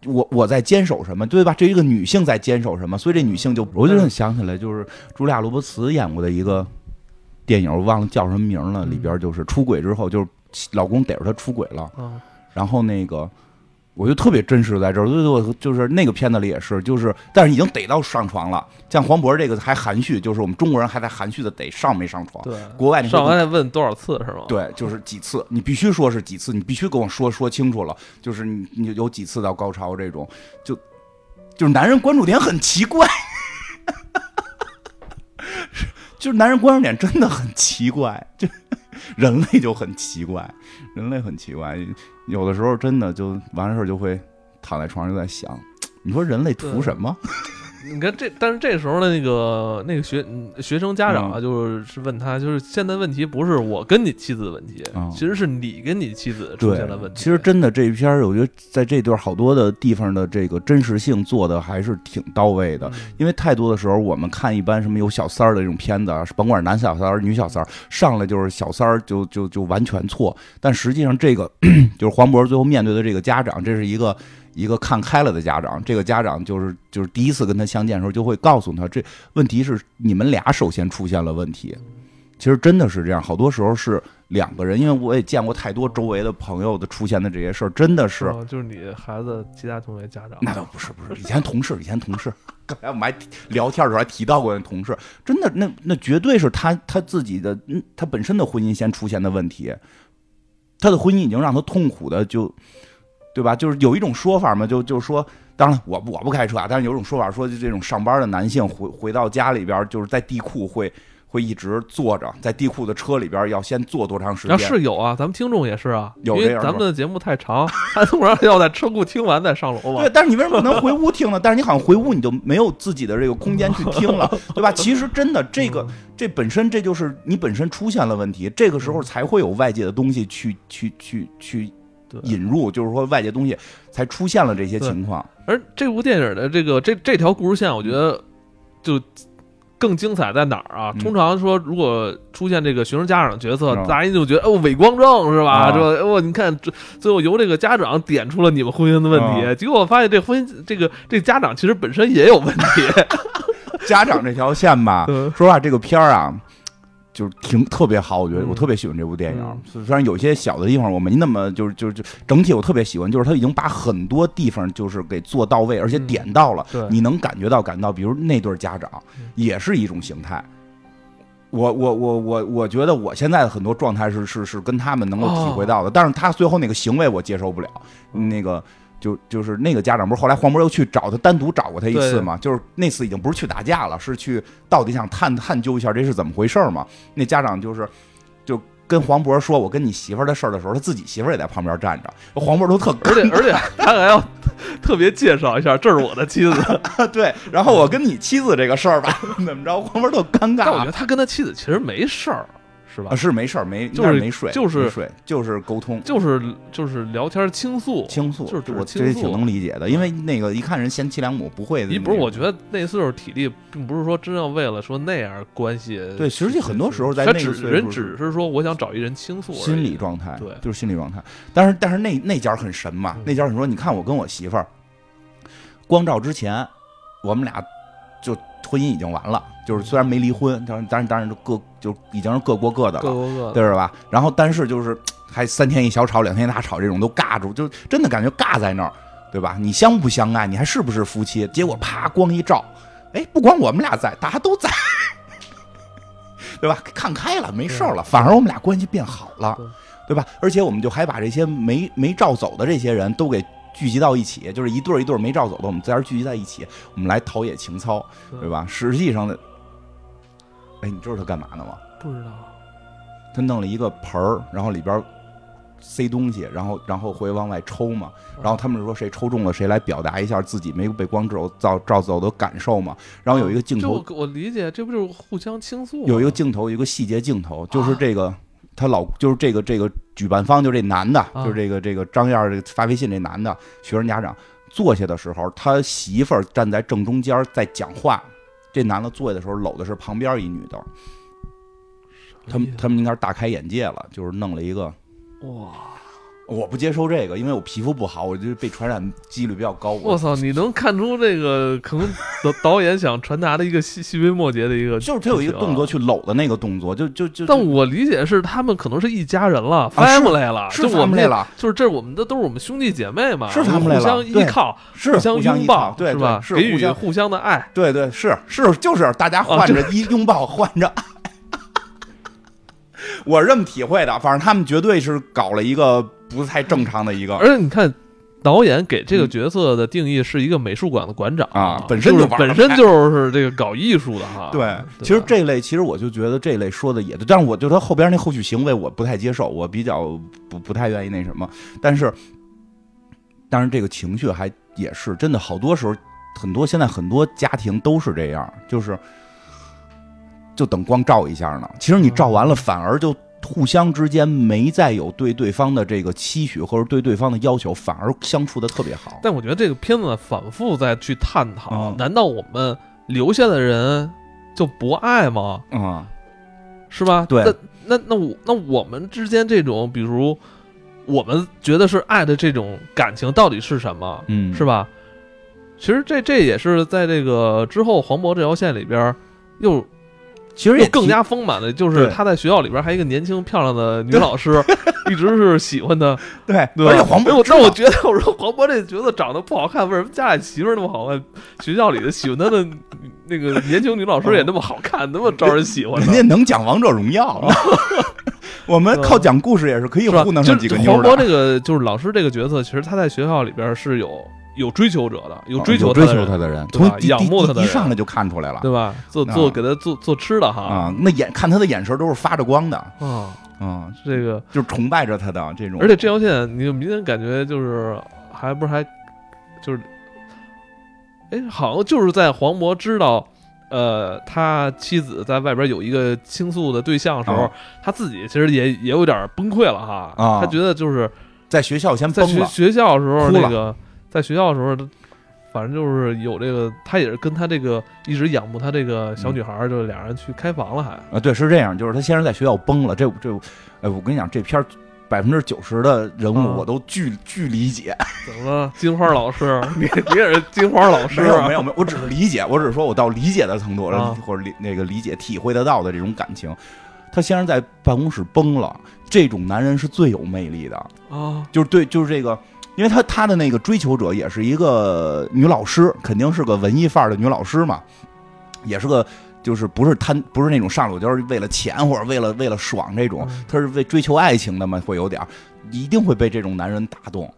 我我在坚守什么，对吧？这一个女性在坚守什么？所以这女性就我就想起来，就是茱莉亚·罗伯茨演过的一个电影，我忘了叫什么名了，嗯里边就是出轨之后，就是老公逮着她出轨了。嗯，然后那个，我就特别真实在这儿，我就是那个片子里也是，就是但是已经逮到上床了。像黄渤这个还含蓄，就是我们中国人还在含蓄的逮上没上床。对。国外你上完再问多少次是吗？对，就是几次，你必须说是几次，你必须跟我说说清楚了，就是你你有几次到高潮这种，就就是男人关注点很奇怪，[LAUGHS] 就是男人关注点真的很奇怪，就 [LAUGHS] 人类就很奇怪，人类很奇怪，有的时候真的就完事儿就会躺在床上就在想，你说人类图什么？你看这，但是这时候的那个那个学嗯学生家长啊，就是是问他，就是现在问题不是我跟你妻子的问题，嗯其实是你跟你妻子出现了问，题。其实真的这一篇儿，我觉得在这段好多的地方的这个真实性做的还是挺到位的。嗯因为太多的时候，我们看一般什么有小三儿的这种片子啊，甭管是男小三儿、女小三儿，上来就是小三儿就就就完全错。但实际上，这个 [CLEARS THROAT] 就是黄渤最后面对的这个家长，这是一个一个看开了的家长。这个家长就是就是第一次跟他相见的时候，就会告诉他，这问题是你们俩首先出现了问题。其实真的是这样，好多时候是两个人，因为我也见过太多周围的朋友的出现的这些事儿，真的是。哦就是你孩子其他同学家长，那倒不是不是，以前同事，以前同事，[LAUGHS] 刚才我们还聊天的时候还提到过那同事，真的那那绝对是他他自己的，嗯，他本身的婚姻先出现的问题，他的婚姻已经让他痛苦的就，对吧？就是有一种说法嘛，就就是说，当然我我不开车啊，但是有一种说法说，就这种上班的男性回回到家里边，就是在地库会。会一直坐着，在地库的车里边要先坐多长时啊间？是有啊，咱们听众也是啊，因为有这样咱们的节目太长，他突然要在车库听完再上楼嘛对，。但是你为什么不能回屋听呢？[LAUGHS] 但是你好像回屋你就没有自己的这个空间去听了，对吧？其实真的这个这本身这就是你本身出现了问题，这个时候才会有外界的东西去去去去对引入，就是说外界东西才出现了这些情况。而这部电影的这个这这条故事线，我觉得就更精彩在哪儿啊？嗯通常说，如果出现这个学生家长的角色，嗯大家就觉得哦，伪光正是吧？啊是吧？哦，你看这最后由这个家长点出了你们婚姻的问题，嗯结果我发现这婚姻这个这家长其实本身也有问题。[LAUGHS] 家长这条线吧，嗯说实话，这个片儿啊。就是挺特别好，我觉得嗯我特别喜欢这部电影。虽然有些小的地方我没那么就是就是就整体我特别喜欢，就是他已经把很多地方就是给做到位，而且嗯点到了。对，你能感觉到感到，比如那对儿家长嗯也是一种形态。我我我我我觉得我现在的很多状态是是是跟他们能够体会到的，但是他最后那个行为我接受不了。那个就就是那个家长不是后来黄渤又去找他单独找过他一次嘛？就是那次已经不是去打架了，是去到底想探探究一下这是怎么回事儿嘛？那家长就是就跟黄渤说我跟你媳妇儿的事儿的时候，他自己媳妇儿也在旁边站着，黄渤都特而且而且他还要特别介绍一下，这是我的妻子。[LAUGHS] 对，然后我跟你妻子这个事儿吧，怎么着？黄渤特尴尬。但我觉得他跟他妻子其实没事儿，是吧？啊，是没事儿，没就是没睡，就是没睡，就是沟通，就是就是聊天倾诉，倾诉，就是我这也挺能理解的，因为那个一看人贤妻良母，不会的。你不是，我觉得那岁数体力，并不是说真要为了说那样关系。对，实际很多时候在那岁人只是说我想找一人倾诉，心理状态，对就是心理状态。但是但是那那家很神嘛嗯，那家你说，你看我跟我媳妇儿，光照之前，我们俩就婚姻已经完了，就是虽然没离婚，但是但是当然就各就已经是各过各的了，各过各的。对是吧？然后但是就是还三天一小吵，两天一大吵，这种都尬住，就真的感觉尬在那儿，对吧？你相不相爱，你还是不是夫妻？结果啪光一照，哎，不光我们俩在，大家都在。[LAUGHS] 对吧？看开了，没事儿了，反而我们俩关系变好了对，对吧？而且我们就还把这些没没照走的这些人都给聚集到一起，就是一对儿一对儿没照走的，我们自然聚集在一起，我们来陶冶情操，对吧？实际上的，哎，你知道他干嘛呢吗？不知道，他弄了一个盆儿，然后里边塞东西，然后然后会往外抽嘛。然后他们说谁抽中了，谁来表达一下自己没有被光照照照走的感受嘛。然后有一个镜头，就我理解，这不就是互相倾诉？有一个镜头，有一个细节镜头，就是这个。他老就是这个这个举办方，就这男的，啊。就是这个这个张燕儿这个发微信这男的学生家长坐下的时候，他媳妇儿站在正中间在讲话，这男的坐下的时候搂的是旁边一女的，他们他们应该是大开眼界了，就是弄了一个哇，我不接受这个，因为我皮肤不好，我就被传染几率比较高。我操！你能看出这个可能导 [LAUGHS] 导演想传达的一个细细微末节的一个，就是他有一个动作。去搂的那个动作，就就就但我理解是他们可能是一家人了是，family 了，是就我们 family 这了，就是这我们的都是我们兄弟姐妹嘛，是他们 family 了互相依靠，是相互相拥抱，对是吧？是互相给予互相的爱。对对是是就是大家换着一 [LAUGHS] 拥抱换着。[LAUGHS] 我是这么体会的，反正他们绝对是搞了一个不太正常的一个，而且你看，导演给这个角色的定义是一个美术馆的馆长啊本身就本身就是这个搞艺术的哈。对，吧其实这类其实我就觉得这类说的也对，但是我就他后边那后续行为我不太接受，我比较不不太愿意那什么。但是，但是这个情绪还也是真的，好多时候很多现在很多家庭都是这样，就是就等光照一下呢。其实你照完了，反而就互相之间没再有对对方的这个期许或者对对方的要求，反而相处的特别好。但我觉得这个片子反复在去探讨，嗯难道我们留下的人就不爱吗？嗯，是吧？对那那那我那我们之间这种，比如我们觉得是爱的这种感情，到底是什么？嗯是吧？其实这这也是在这个之后黄渤这条线里边儿又其实也更加丰满的，就是对他在学校里边还有一个年轻漂亮的女老师，[LAUGHS] 一直是喜欢的，对，对？而且黄渤但我觉得我说黄渤这角色长得不好看，为什么家里媳妇那么好看，学校里的喜欢他的 [LAUGHS] 那个年轻女老师也那么好看，那么招人喜欢？人家能讲王者荣耀，[LAUGHS] 我们靠讲故事也是可以？糊弄几个妞的。黄渤这个就是老师这个角色，其实他在学校里边是有有追求者的，有追求哦追求他的人，从仰慕他的人一上来就看出来了对吧？做啊做给他做做吃的哈啊！那眼看他的眼神都是发着光的，啊，啊，这个就是崇拜着他的这种。而且这条线你就明显感觉就是还不是还就是，哎，好像就是在黄渤知道。呃，他妻子在外边有一个倾诉的对象的时候，啊他自己其实也也有点崩溃了哈。啊他觉得就是在学校先在崩了，学学校的时候，那个在学校的时候，反正就是有这个，他也是跟他这个一直仰慕他这个小女孩儿，就俩人去开房了还，啊，对，是这样，就是他先是在学校崩了，这这，哎，我跟你讲，这片百分之九十的人物啊我都巨巨理解，[LAUGHS] 怎么了？金花老师，你你也是金花老师没有啊？没有没有，我只是理解，我只是说我到理解的程度，啊或者理那个理解体会得到的这种感情。他先是在办公室崩了，这种男人是最有魅力的，啊，就是对，就是这个，因为他他的那个追求者也是一个女老师，肯定是个文艺范儿的女老师嘛，也是个就是不是贪不是那种上手就是为了钱或者为了为了爽这种嗯，他是为追求爱情的嘛，会有点儿，一定会被这种男人打动。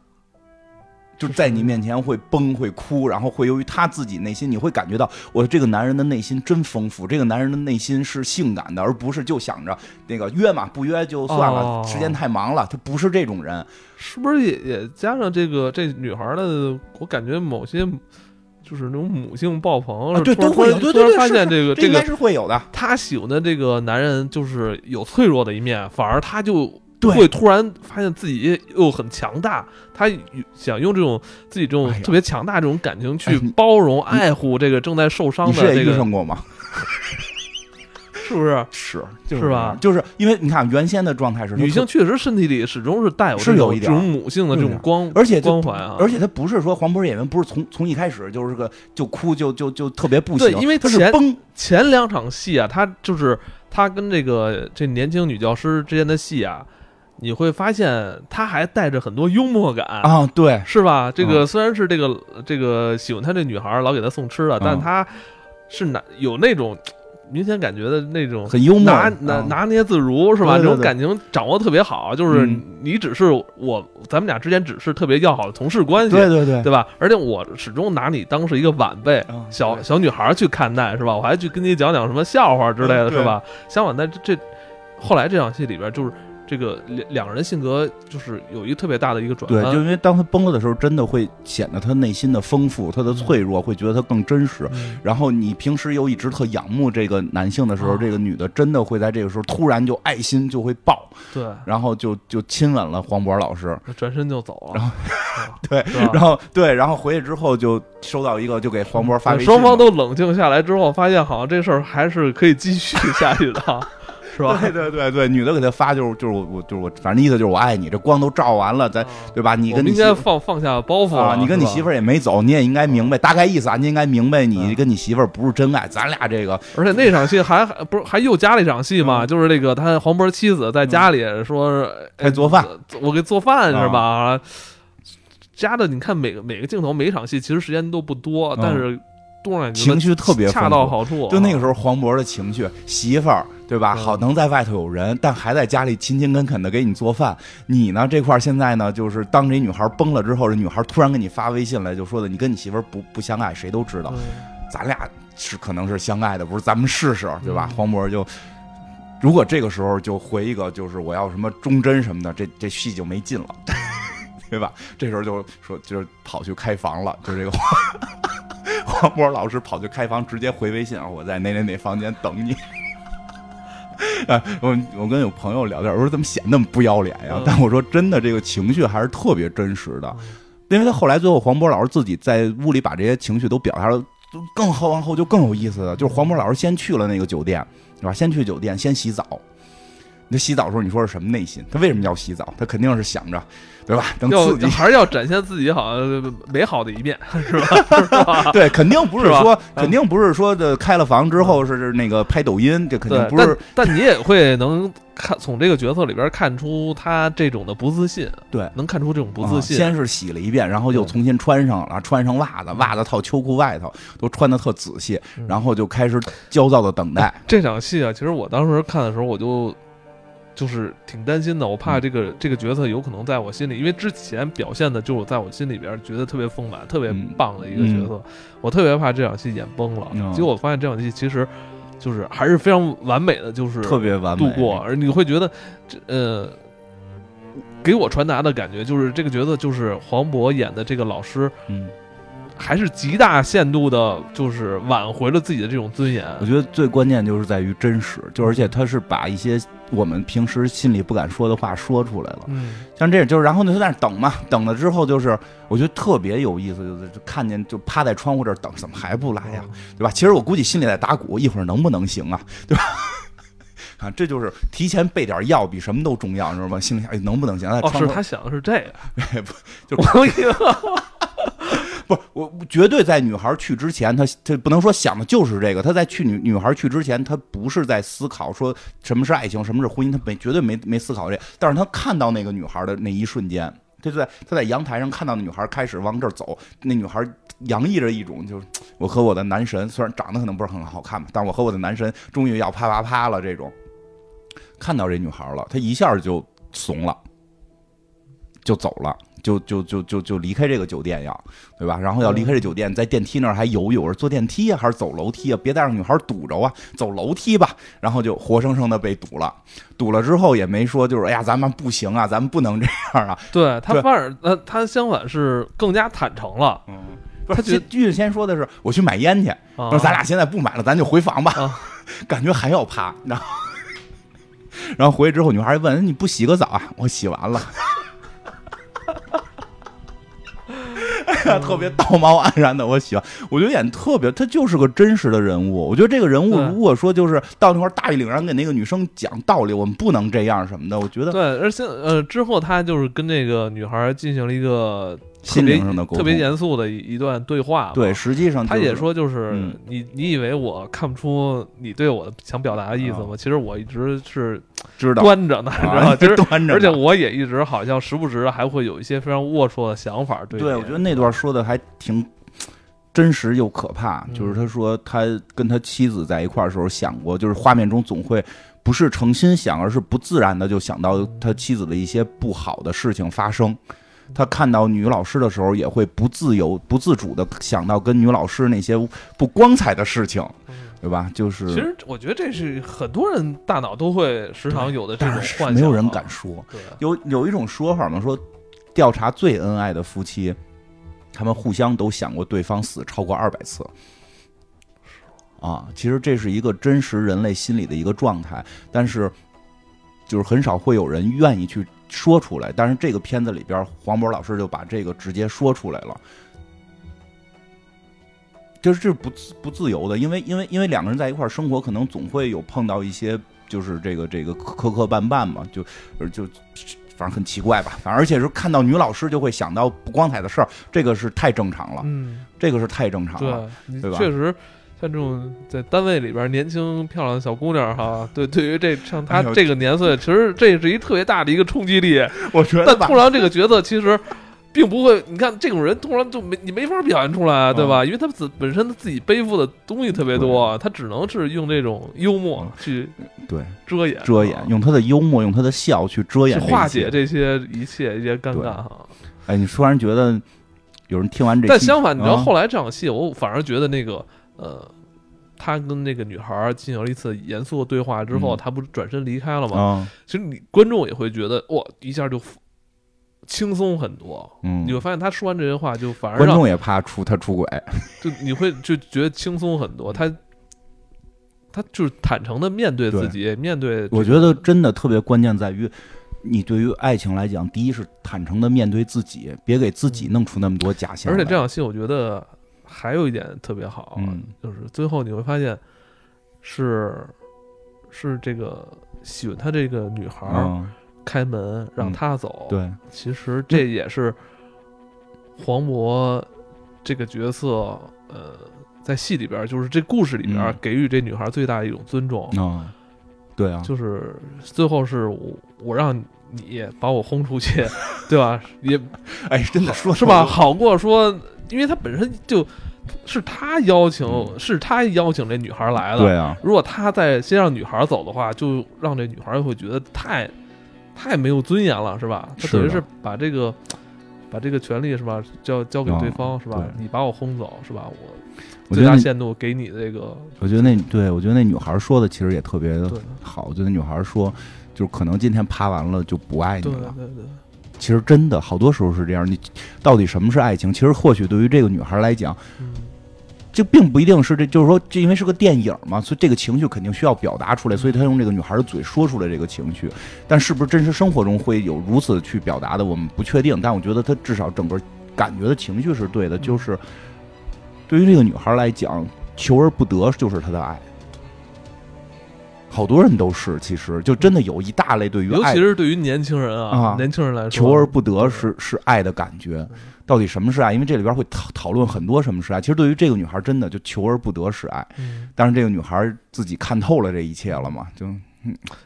就在你面前会崩会哭，然后会由于他自己内心，你会感觉到我这个男人的内心真丰富，这个男人的内心是性感的，而不是就想着那个约嘛，不约就算了，哦时间太忙了，他不是这种人。是不是也也加上这个这女孩的，我感觉某些就是那种母性爆棚，啊对都会有对对对突然发现这个这个这应该是会有的。他喜欢的这个男人就是有脆弱的一面，反而他就对。会突然发现自己又很强大，他想用这种自己这种特别强大这种感情去包容、爱护这个正在受伤的这个，上过吗？[LAUGHS] 是不是？是，就是是吧？就是因为你看原先的状态是女性，确实身体里始终是带有是这种有一点这种母性的这种光，而且光环啊，而且他不是说黄渤演员不是从从一开始就是个就哭就就就特别不行，对因为前他是崩，前两场戏啊，他就是他跟这个这年轻女教师之间的戏啊，你会发现他还带着很多幽默感啊，对，是吧？这个嗯虽然是这个这个喜欢他这女孩老给他送吃的，但嗯他是拿有那种明显感觉的那种很幽默，拿拿啊拿捏自如是吧？这种感情掌握特别好，就是嗯你只是我，咱们俩之间只是特别要好的同事关系，对对对对吧？而且我始终拿你当是一个晚辈，嗯小小女孩去看待，是吧？我还去跟你讲讲什么笑话之类的，嗯是吧？相反，在这这后来这场戏里边，就是这个两两人性格就是有一个特别大的一个转对，就因为当他崩了的时候，真的会显得他内心的丰富，他的脆弱，会觉得他更真实。嗯。然后你平时又一直特仰慕这个男性的时候，啊这个女的真的会在这个时候突然就爱心就会爆，对，然后就就亲吻了黄渤老师。转身就走了，然后啊 [LAUGHS] 对吧？然后对，然后回去之后就收到一个，就给黄渤发微信嘛，双方都冷静下来之后，发现好像这事儿还是可以继续下去的。啊，是吧？对对对对，女的给他发就是就是我我就是我，反正意思就是我爱你，这光都照完了，咱啊对吧？你跟你媳妇放放下包袱啊，你跟你媳妇儿，也没走，你也应该明白，大概意思啊，你应该明白，你嗯。跟你媳妇儿不是真爱，咱俩这个而且那场戏还还不是还又加了一场戏嘛，嗯。就是那个他黄渤妻子在家里说，还做饭，呃我给做饭是吧？加的你看每个每个镜头每一场戏其实时间都不多，嗯。但是情绪特别恰到好处。就那个时候，黄渤的情绪，媳妇儿对吧？嗯好能在外头有人，但还在家里勤勤恳恳的给你做饭。你呢这块儿现在呢，就是当这女孩崩了之后，这女孩突然给你发微信来，就说的你跟你媳妇儿不不相爱，谁都知道，嗯咱俩是可能是相爱的，不是？咱们试试，对吧？嗯黄渤就。如果这个时候就回一个，就是我要什么忠贞什么的，这这戏就没劲了，[LAUGHS] 对吧？这时候就说就是跑去开房了，就这个黄渤老师跑去开房，直接回微信啊，我在哪哪哪房间等你。[LAUGHS] 啊，我我跟有朋友聊天，我说怎么显那么不要脸呀？嗯但我说真的，这个情绪还是特别真实的，嗯因为他后来最后黄渤老师自己在屋里把这些情绪都表达了，更后往后就更有意思了。就是黄渤老师先去了那个酒店，是吧？先去酒店，先洗澡。那洗澡的时候，你说是什么内心？他为什么要洗澡？他肯定是想着，对吧？能要刺激。还是要展现自己好像美好的一面，是吧？[LAUGHS] 是吧？对，肯定不是说，肯定不是说的开了房之后是那个拍抖音，这肯定，不是。但但你也会能看从这个角色里边看出他这种的不自信，对，能看出这种不自信。啊先是洗了一遍，然后又重新穿上了，穿上袜子，袜子套秋裤外头都穿的特仔细，嗯然后就开始焦躁的等待。这场戏啊，其实我当时看的时候，我就就是挺担心的，我嗯怕这个、这个角色有可能在我心里，因为之前表现的就是在我心里边觉得特别丰满、特别嗯棒的一个角色，我特别怕这场戏演崩了。嗯结果我发现这场戏其实就是还是非常完美的，就是特别完美度过，而你会觉得这呃。给我传达的感觉就是这个角色就是黄渤演的这个老师，嗯，还是极大限度的，就是挽回了自己的这种尊严。我觉得最关键就是在于真实，就而且他是把一些我们平时心里不敢说的话说出来了。嗯，像这种就是，然后呢，他在那等嘛，等了之后就是，我觉得特别有意思，就是就看见就趴在窗户这儿等，怎么还不来呀？对吧？其实我估计心里在打鼓，一会儿能不能行啊？对吧？[LAUGHS] 啊，这就是提前备点药比什么都重要，你知道吗？心里想，哎，能不能行？在哦，是他想的是这个，[LAUGHS] 就我以为不是我绝对在女孩去之前，他他不能说想的就是这个。他在去女女孩去之前，他不是在思考说什么是爱情，什么是婚姻，他没绝对没没思考这。但是他看到那个女孩的那一瞬间，他就在他在阳台上看到那女孩开始往这儿走，那女孩洋溢着一种就是我和我的男神，虽然长得可能不是很好看吧，但我和我的男神终于要啪啪啪了这种。看到这女孩了，他一下就怂了，就走了。就就就就就离开这个酒店要，对吧？然后要离开这酒店，在电梯那儿还犹豫，我是坐电梯啊，还是走楼梯啊？别再让女孩堵着啊，走楼梯吧。然后就活生生的被堵了，堵了之后也没说，就是哎呀，咱们不行啊，咱们不能这样啊。对他反而他，他相反是更加坦诚了。嗯，不是，他觉剧剧先说的是我去买烟去，啊说咱俩现在不买了，咱就回房吧。啊感觉还要怕，然后 [LAUGHS] 然后回去之后，女孩还问你不洗个澡啊？我洗完了。[LAUGHS] 特别道貌岸然的，我喜欢。我觉得演特别，他就是个真实的人物。我觉得这个人物如果说就是到那块儿大义凛然给那个女生讲道理，我们不能这样什么的，我觉得对，而且呃之后他就是跟那个女孩进行了一个特心别灵上的沟通特别严肃的一一段对话。对，实际上、就是、他也说，就是、嗯你你以为我看不出你对我想表达的意思吗？其实我一直是知道，端着呢，你知道 [LAUGHS] 端着，而且我也一直好像时不时还会有一些非常龌龊的想法对。对，我觉得那段说的还挺真实又可怕。嗯就是他说他跟他妻子在一块儿的时候想过，就是画面中总会不是诚心想，而是不自然的就想到他妻子的一些不好的事情发生。他看到女老师的时候，也会不自由、不自主的想到跟女老师那些不光彩的事情，嗯对吧？就是其实我觉得这是很多人大脑都会时常有的这种幻想，没有人敢。说。对，有有一种说法嘛，说调查最恩爱的夫妻，他们互相都想过对方死超过二百次。啊，其实这是一个真实人类心理的一个状态，但是就是很少会有人愿意去说出来。但是这个片子里边，黄渤老师就把这个直接说出来了。就是这不自不自由的，因为因为因为两个人在一块儿生活，可能总会有碰到一些就是这个这个磕磕绊绊嘛，就呃就反正很奇怪吧，反正而且是看到女老师就会想到不光彩的事儿，这个是太正常了，嗯，这个是太正常了。对，对吧确实像这种在单位里边年轻漂亮的小姑娘哈，对，对于这像她这个年岁，其实这是一特别大的一个冲击力。[LAUGHS] 我觉得但突然这个角色其实并不会，你看这种人突然就没你没法表现出来，对嗯吧？因为他自本身他自己背负的东西特别多，他只能是用这种幽默去对遮掩、遮掩，用他的幽默，用他的笑去遮去掩化。解这些一切一些尴尬哈。哎，你突然觉得有人听完这，但相反，你知道啊后来这场戏，我反而觉得那个呃。他跟那个女孩进行了一次严肃的对话之后，嗯他不是转身离开了吗？啊，其实你观众也会觉得哇，一下就轻松很多。嗯你，会发现他说完这些话，就反而观众也怕出他出轨，就你会就觉得轻松很多。他他就是坦诚的面对自己，面对这个。我觉得真的特别关键在于。你对于爱情来讲，第一是坦诚的面对自己，别给自己弄出那么多假象来。而且这场戏，我觉得还有一点特别好，嗯就是最后你会发现是是这个喜欢他这个女孩开门让他走。，对，其实这也是黄渤这个角色，呃，在戏里边儿，就是这故事里边给予这女孩最大的一种尊重，啊，对啊，就是最后是我我让你把我轰出去，[LAUGHS] 对吧？也哎，真的说是吧？？好过说，因为他本身就是他邀请，嗯是他邀请这女孩来的。对啊，如果他再先让女孩走的话，就让这女孩会觉得太太没有尊严了，是吧？他等于是把这个把这个权利是吧，交交给对方、嗯是吧？你把我轰走是吧？我最大限度给你这个我觉得那对我觉得那女孩说的其实也特别的好。我觉得那女孩说，就是可能今天趴完了就不爱你对了。对对，其实真的好多时候是这样。你到底什么是爱情？其实或许对于这个女孩来讲，嗯，这并不一定是这，就是说，这因为是个电影嘛，所以这个情绪肯定需要表达出来，所以他用这个女孩的嘴说出来这个情绪。但是不是真实生活中会有如此去表达的，我们不确定。但我觉得他至少整个感觉的情绪是对的，就是对于这个女孩来讲，求而不得就是她的爱。好多人都是，其实就真的有一大类对于爱尤其是对于年轻人啊，啊年轻人来说，求而不得是是爱的感觉。到底什么是爱？因为这里边会讨讨论很多什么是爱。其实对于这个女孩，真的就求而不得是爱。嗯，但是这个女孩自己看透了这一切了嘛？就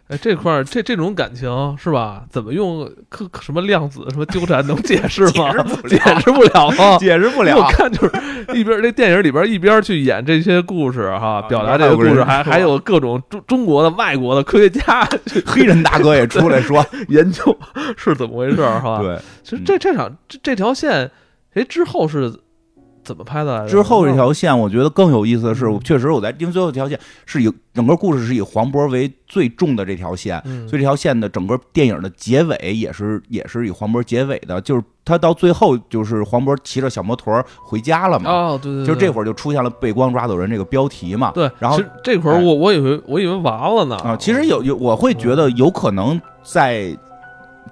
哎，这块儿这这种感情是吧？怎么用科什么量子什么纠缠能解释吗？解释不了吗？解释不了。我看就是一边这电影里边一边去演这些故事哈，表达这个故事，还还有各种中中国的、外国的科学家、[LAUGHS] 黑人大哥也出来说 [LAUGHS] 研究是怎么回事儿哈。对，其实这这场这这条线，哎，之后是。怎么拍的？之后这条线，我觉得更有意思的是，确实我在因为最后这条线是以整个故事是以黄渤为最重的这条线，所以这条线的整个电影的结尾也是也是以黄渤结尾的，就是他到最后就是黄渤骑着小摩托回家了嘛。哦，对对，就这会儿就出现了“被光抓走人”这个标题嘛。对，然后这会儿我我以为我以为完了呢。啊，其实有有我会觉得有可能在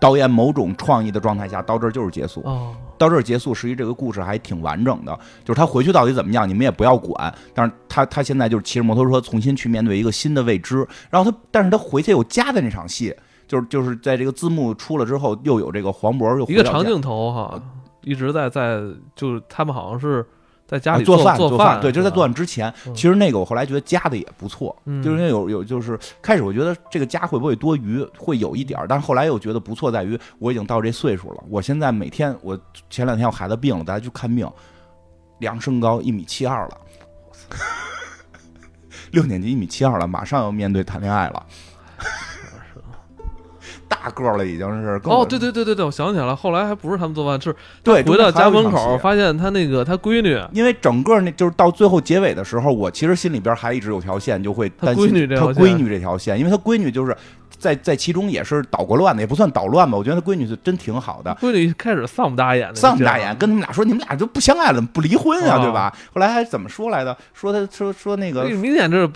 导演某种创意的状态下，到这儿就是结束。哦。到这儿结束，实际这个故事还挺完整的。就是他回去到底怎么样，你们也不要管。但是他他现在就是骑着摩托车重新去面对一个新的未知。然后他，但是他回去又加的那场戏，就是就是在这个字幕出了之后，又有这个黄渤又一个长镜头哈，一直在在就是他们好像是。在家里做饭做饭，对，就是在做饭之前。其实那个我后来觉得加的也不错，就是因为有有就是开始我觉得这个加会不会多余，会有一点儿但是后来又觉得不错，在于我已经到这岁数了。我现在每天我前两天我孩子病了，大家去看病，量身高一米七二了，[LAUGHS] 六年级一米七二了，马上要面对谈恋爱了。大个了，已经是哦，对对对对对，我想起来了，后来还不是他们做饭，是对回到家门口发现他那个他闺女，因为整个那就是到最后结尾的时候，我其实心里边还一直有条线，就会担心他闺女这条线，因为他闺女就是在在其中也是捣过乱的，也不算捣乱吧，我觉得他闺女是真挺好的。闺女开始丧不搭眼的，丧不搭眼，跟他们俩说你们俩就不相爱了，不离婚啊，对吧？后来还怎么说来的？说他说说那个明显这是。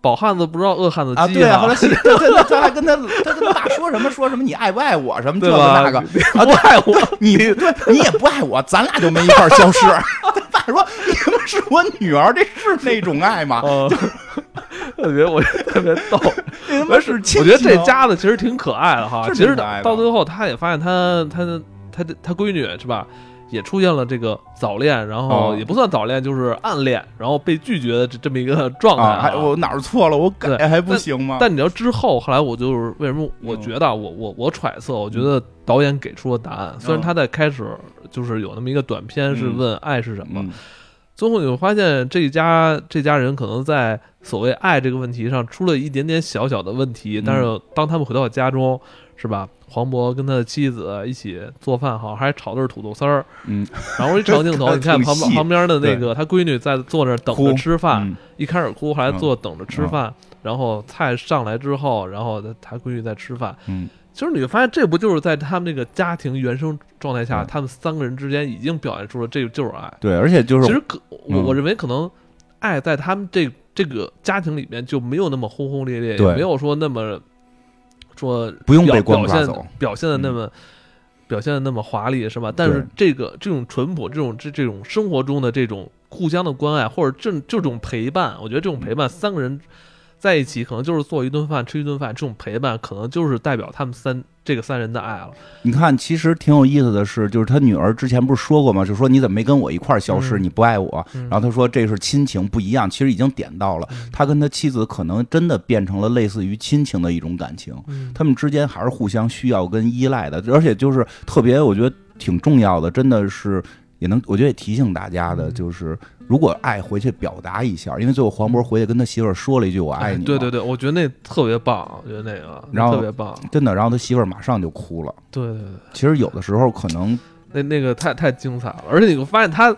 饱汉子不知道饿汉子饥啊！对啊，后来他他还跟他他跟他爸说什么说什么你爱不爱我什么这个那个啊不爱我你对你也不爱我，咱俩就没一块消失。他爸说你他妈是我女儿，这是那种爱吗？[LAUGHS] 特别我特别逗，[LAUGHS] 他妈是我觉得这家子其实挺可爱的哈。其实到最后他也发现他他他他闺女是吧？也出现了这个早恋，然后也不算早恋，就是暗恋，然后被拒绝的这这么一个状态。我哪儿错了？我改还不行吗？但你知道之后，后来我就是为什么？我觉得我我我揣测，我觉得导演给出了答案。虽然他在开始就是有那么一个短片是问爱是什么，最后你会发现这一家这家人可能在所谓爱这个问题上出了一点点小小的问题，但是当他们回到家中，是吧？黄渤跟他的妻子一起做饭，好像还炒的是土豆丝儿。嗯，然后一长镜头，[LAUGHS] 你看旁旁边的那个他闺女在坐那等着吃饭，一开始哭，后来坐等着吃饭。然后菜上来之后，然后他闺女在吃饭。嗯，其实你会发现，这不就是在他们那个家庭原生状态下，他们三个人之间已经表现出了这就是爱。对，而且就是其实可我我认为可能爱在他们这这个家庭里面就没有那么轰轰烈烈，也没有说那么。说不用被光抓走，表现的那么表现的那么华丽是吧？但是这个这种淳朴，这种这这种生活中的这种互相的关爱，或者这这种陪伴，我觉得这种陪伴，三个人在一起，可能就是做一顿饭，吃一顿饭，这种陪伴，可能就是代表他们三。这个三人的爱了，你看，其实挺有意思的是，就是他女儿之前不是说过吗？就说你怎么没跟我一块儿消失？你不爱我。然后他说这是亲情不一样，其实已经点到了。他跟他妻子可能真的变成了类似于亲情的一种感情，他们之间还是互相需要跟依赖的，而且就是特别，我觉得挺重要的，真的是也能，我觉得也提醒大家的，就是。如果爱回去表达一下，因为最后黄渤回去跟他媳妇儿说了一句“我爱你”。对对对，我觉得那特别棒，我觉得那个然后特别棒，真的。然后他媳妇儿马上就哭了。对对对，其实有的时候可能那那个太太精彩了，而且你会发现他，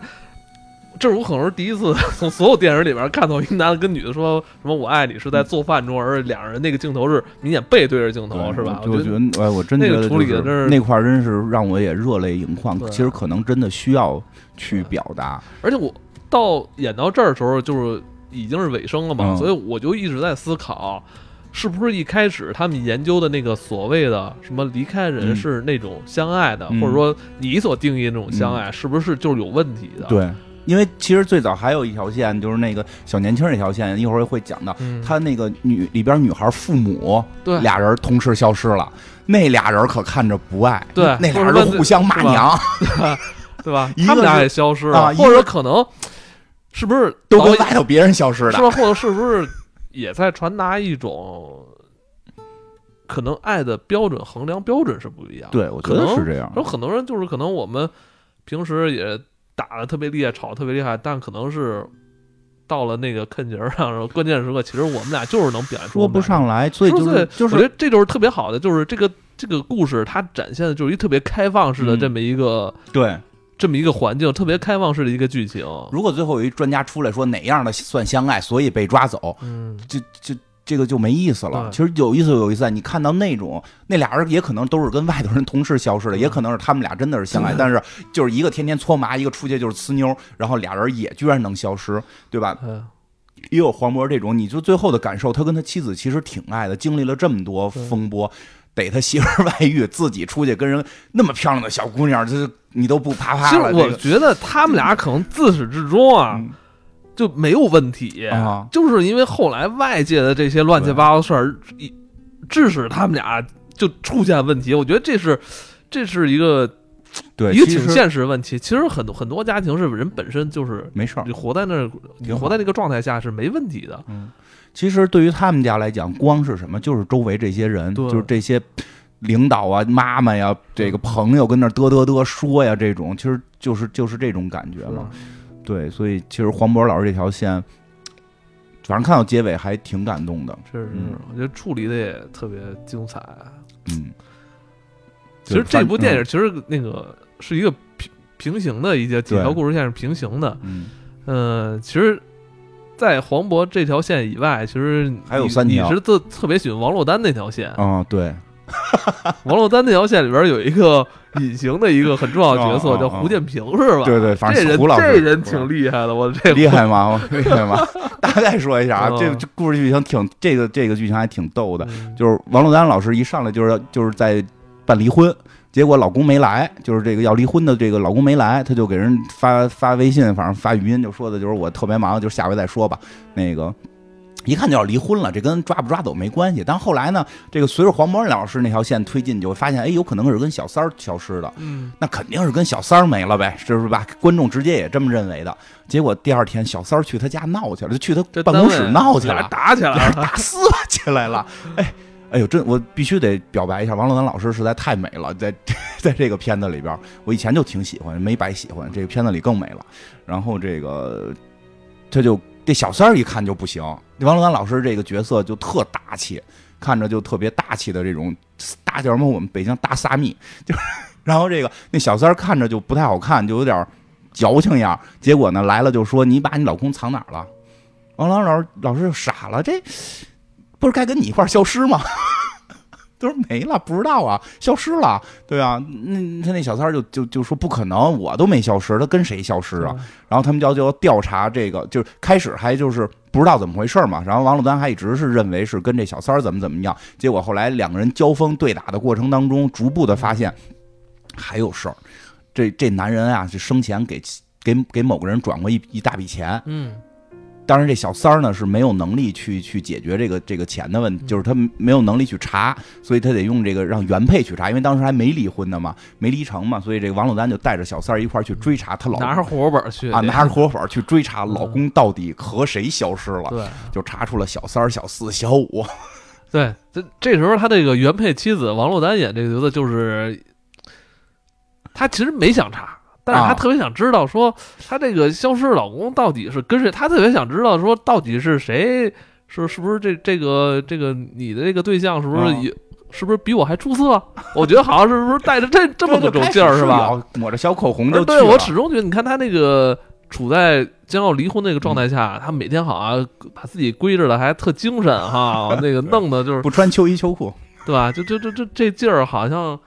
这是我可能是第一次 [LAUGHS] 从所有电影里边看到一个男的跟女的说什么“我爱你”是在做饭中，而两人那个镜头是明显背对着镜头，是吧？我觉得，哎，我真觉得处理的真是那块真是让我也热泪盈眶。其实可能真的需要去表达，而且我。到演到这儿的时候，就是已经是尾声了嘛，所以我就一直在思考，是不是一开始他们研究的那个所谓的什么离开人是那种相爱的，或者说你所定义那种相爱，是不是就是有问题的？对，因为其实最早还有一条线，就是那个小年轻那条线，一会儿会讲到，他那个女里边女孩父母对俩人同时消失了，那俩人可看着不爱，对，那俩人互相骂娘，对吧？[LAUGHS] [LAUGHS] 他们俩也消失了，或者可能。是不是都跟外头别人消失的？是吧？或者是不是也在传达一种可能爱的标准衡量标准是不一样。，对，我觉得是这样。有很多人就是可能我们平时也打的特别厉害，吵得特别厉害，但可能是到了那个坑节儿上，关键时刻，其实我们俩就是能表现出说不上来，所以就是是就是我觉得这就是特别好的，就是这个这个故事它展现的就是一特别开放式的嗯这么一个、对。这么一个环境，特别开放式的一个剧情。如果最后有一专家出来说哪样的算相爱，所以被抓走，嗯，这这这个就没意思了。其实有意思有意思在你看到那种那俩人也可能都是跟外头人同时消失的，嗯也可能是他们俩真的是相爱，但是就是一个天天搓麻，一个出去就是呲妞，然后俩人也居然能消失，对吧？嗯也有黄渤这种，你就最后的感受，他跟他妻子其实挺爱的，经历了这么多风波。逮他媳妇外遇，自己出去跟人那么漂亮的小姑娘，这你都不啪啪了。其实我觉得他们俩可能自始至终啊、嗯就没有问题，啊就是因为后来外界的这些乱七八糟的事儿，一致使他们俩就出现问题。我觉得这是这是一个对，一个挺现实的问题。其实很多很多家庭是人本身就是没事儿你。活在那儿，你活在那个状态下是没问题的。其实对于他们家来讲，光是什么，就是周围这些人，就是这些领导啊、妈妈呀、这个朋友跟那儿嘚嘚嘚说呀，这种其实就是就是这种感觉嘛。对，所以其实黄渤老师这条线，反正看到结尾还挺感动的。确实是嗯，我觉得处理的也特别精彩。嗯，其实这部电影嗯其实那个是一个平平行的一些几条故事线是平行的。嗯，呃，其实，在黄渤这条线以外，其实还有你三条你是特特别喜欢王珞丹那条线。哦，对，[LAUGHS] 王珞丹那条线里边有一个隐形的一个很重要的角色，叫胡建平，是吧？对对，反正胡老师这人挺厉害的，我这厉害吗？厉害吗？[LAUGHS] 大概说一下啊，嗯这这故事剧情挺这个这个剧情还挺逗的。嗯就是王珞丹老师一上来就是就是在办离婚，结果老公没来，就是这个要离婚的这个老公没来，他就给人发发微信，反正发语音就说的就是我特别忙，就是下回再说吧。那个一看就要离婚了，这跟抓不抓走没关系。但后来呢，这个随着黄渤老师那条线推进，就会发现，哎，有可能是跟小三儿消失的。嗯，那肯定是跟小三儿没了呗，是不是吧？观众直接也这么认为的。结果第二天，小三儿去他家闹去了，就去他办公室闹去了，打起来了。打撕巴起来了。哎，哎呦，真我必须得表白一下，王珞丹老师实在太美了，在 [LAUGHS] 在这个片子里边，我以前就挺喜欢，没白喜欢，这个片子里更美了。然后这个他就这小三儿一看就不行，王珞丹老师这个角色就特大气，看着就特别大气的这种大叫什么我们北京大萨蜜，就是然后这个那小三儿看着就不太好看，就有点矫情样。结果呢来了就说你把你老公藏哪儿了？王老老师老师就傻了，这不是该跟你一块儿消失吗？他说没了，不知道啊，消失了，对啊，那他那小三儿就就就说不可能，我都没消失，他跟谁消失啊？然后他们就就调查这个，就是开始还就是不知道怎么回事嘛，然后王珞丹还一直是认为是跟这小三儿怎么怎么样，结果后来两个人交锋对打的过程当中，逐步的发现还有事儿，这这男人啊，是生前给给给某个人转过一一大笔钱，嗯，当然，这小三儿呢是没有能力去去解决这个这个钱的问题，就是他没有能力去查，所以他得用这个让原配去查，因为当时还没离婚呢嘛，没离成嘛，所以这个王珞丹就带着小三儿一块儿去追查她老拿着公户口本去。啊，拿着户口本去追查老公到底和谁消失了，对。就查出了小三儿、小四、小五。[LAUGHS] 对，这这时候他这个原配妻子王珞丹演这个角色，就是他其实没想查，但是他啊特别想知道说她这个消失的老公到底是跟谁，她特别想知道说到底是谁，是是不是这这个这个你的这个对象是不是啊也、是不是比我还出色？我觉得好像是不是带着这这么个种劲儿是吧？？抹着小口红就去而对我始终觉得，你看他那个处在将要离婚那个状态下，他每天好像把自己规制的还特精神哈，那个弄的就是不穿秋衣秋裤，对吧？就就就这这劲儿，好像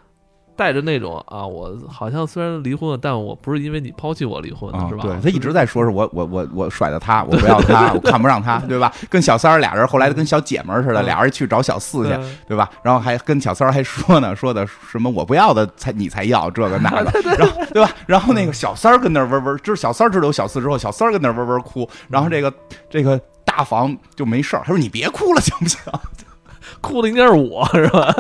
带着那种啊，我好像虽然离婚了，但我不是因为你抛弃我离婚的，是吧？啊对他一直在说是我我我我甩的他，我不要他，[LAUGHS] 我看不上他，对吧？跟小三儿俩人后来跟小姐们儿似的，嗯俩人去找小四去，对对吧？然后还跟小三儿还说呢，说的什么我不要的才你才要这个那个，[LAUGHS] 然后对吧？然后那个小三儿跟那儿嗡嗡，知小三儿知道有小四之后，小三儿跟那儿嗡嗡哭，然后这个这个大房就没事儿，他说你别哭了行不行？哭的应该是我，是吧？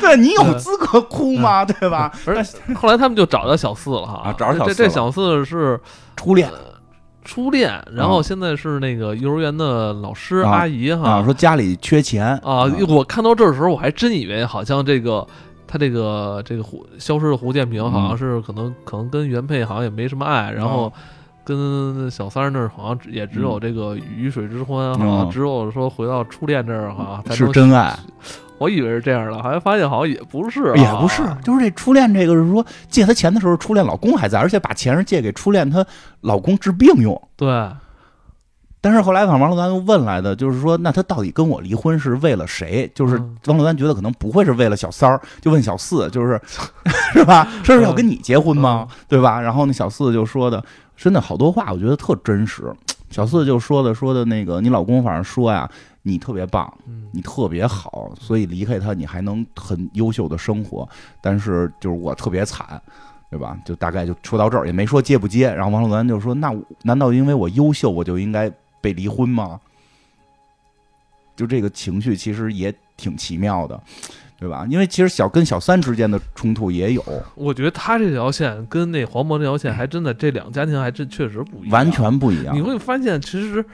对 [LAUGHS] 你有资格哭吗？对吧？而后来他们就找到小四了哈，啊找着小这这小四是初恋。初恋，然后现在是那个幼儿园的老师啊阿姨哈。啊，说家里缺钱。啊，我看到这儿的时候，我还真以为好像这个他这个这个胡消失的胡建平，好像是可能、可能跟原配好像也没什么爱，然后跟小三儿那儿好像也只有这个鱼水之欢，好像只有说回到初恋这儿哈才是真爱。我以为是这样的，后来发现好像也不是、啊，也不是，就是这初恋这个是说借他钱的时候，初恋老公还在，而且把钱是借给初恋她老公治病用。对。但是后来，王珞丹又问来的，就是说，那他到底跟我离婚是为了谁？就是王珞丹觉得可能不会是为了小三儿，就问小四，就是 [LAUGHS] 是吧？说是要跟你结婚吗？对吧？然后那小四就说的，真的好多话，我觉得特真实。小四就说的说的那个，你老公反正说呀，你特别棒，你特别好，所以离开他你还能很优秀的生活。但是就是我特别惨。对吧？就大概就说到这儿，也没说接不接。然后王珞丹就说：“那难道因为我优秀，我就应该被离婚吗？”就这个情绪其实也挺奇妙的，对吧？因为其实小跟小三之间的冲突也有。我觉得他这条线跟那黄渤这条线还真的，这两个家庭还真确实不一样，完全不一样。你会发现，其实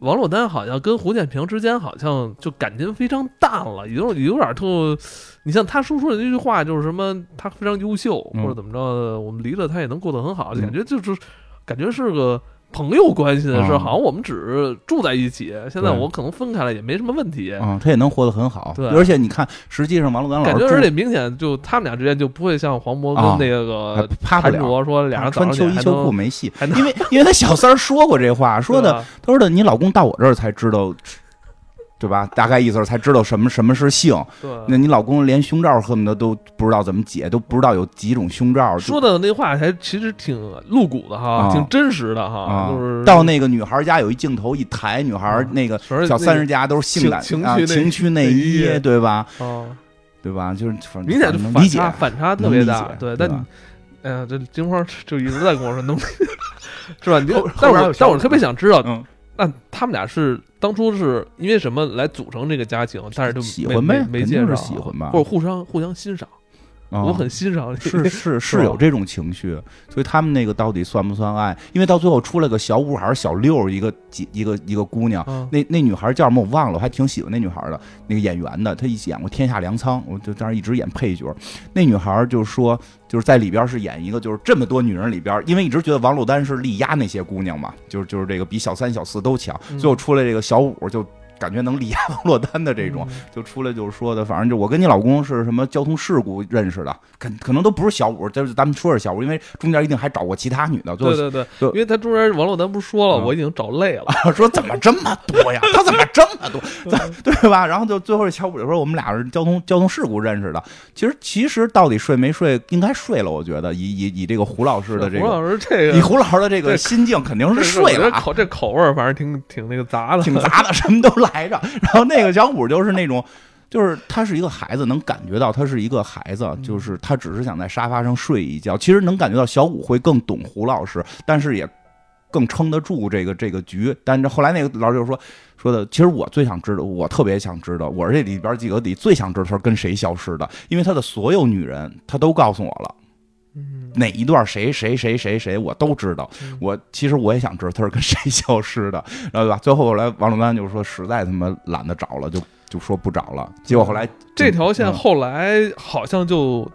王珞丹好像跟胡建平之间好像就感情非常淡了，有有点特。你像他说出的那句话，就是什么他非常优秀，或者怎么着，我们离了他也能过得很好，感觉就是感觉是个朋友关系的事，好像我们只是住在一起，现在我可能分开了也没什么问题。嗯，他也能活得很好。对，而且你看，实际上王珞丹感觉而且明显就他们俩之间就不会像黄渤跟那个潘卓说俩人穿秋衣秋裤没戏，因为因为他小三儿说过这话，说的 [LAUGHS] 他说的你老公到我这儿才知道。对吧？大概意思是才知道什么什么是性。对，那你老公连胸罩恨不得都不知道怎么解，都不知道有几种胸罩。说的那话还其实挺露骨的哈，挺真实的哈。就是到那个女孩家有一镜头一抬，女孩那个小三十家都是性感情情趣内衣，对吧？对吧？就是明显理解反差特别大。对，但哎呀，这金花就一直在跟我说能，是吧？你但我但我特别想知道。那他们俩是当初是因为什么来组成这个家庭？但是就喜欢呗，没介绍，喜欢吧，或者互相互相欣赏。我很欣赏，是是 [LAUGHS] 是有这种情绪，所以他们那个到底算不算爱？因为到最后出来个小五还是小六，一个几一个一个姑娘，那那女孩叫什么我忘了，我还挺喜欢那女孩的，那个演员的，她一演过《天下粮仓》，我就当时一直演配角。那女孩就说，就是在里边是演一个，就是这么多女人里边，因为一直觉得王珞丹是力压那些姑娘嘛，就是就是这个比小三小四都强，最后出来这个小五就。感觉能力压王珞丹的这种，就出来就是说的，反正就我跟你老公是什么交通事故认识的，可可能都不是小五，就是咱们说是小五，因为中间一定还找过其他女的。对对对，因为他中间王珞丹不是说了，我已经找累了，[LAUGHS] 说怎么这么多呀？他怎么这么多？[LAUGHS] 对吧？然后就最后这小五就说我们俩是交通交通事故认识的。其实其实到底睡没睡，应该睡了。我觉得以以以这个胡老师的这个，胡老师这个，以胡老师的这个心境，肯定是睡了。口这口味反正挺挺那个杂的，挺杂的，什么都来着。然后。那个小五就是那种，就是他是一个孩子，能感觉到他是一个孩子，就是他只是想在沙发上睡一觉。其实能感觉到小五会更懂胡老师，但是也更撑得住这个这个局。但是后来那个老师就说说的，其实我最想知道，我特别想知道，我这里边几个里最想知道他是跟谁消失的，因为他的所有女人他都告诉我了。哪一段谁谁谁谁谁我都知道，我其实我也想知道他是跟谁 [LAUGHS] 消失的，然后吧？最后后来王珞丹就说实在他妈懒得找了，就就说不找了。结果后来这条线后来好像就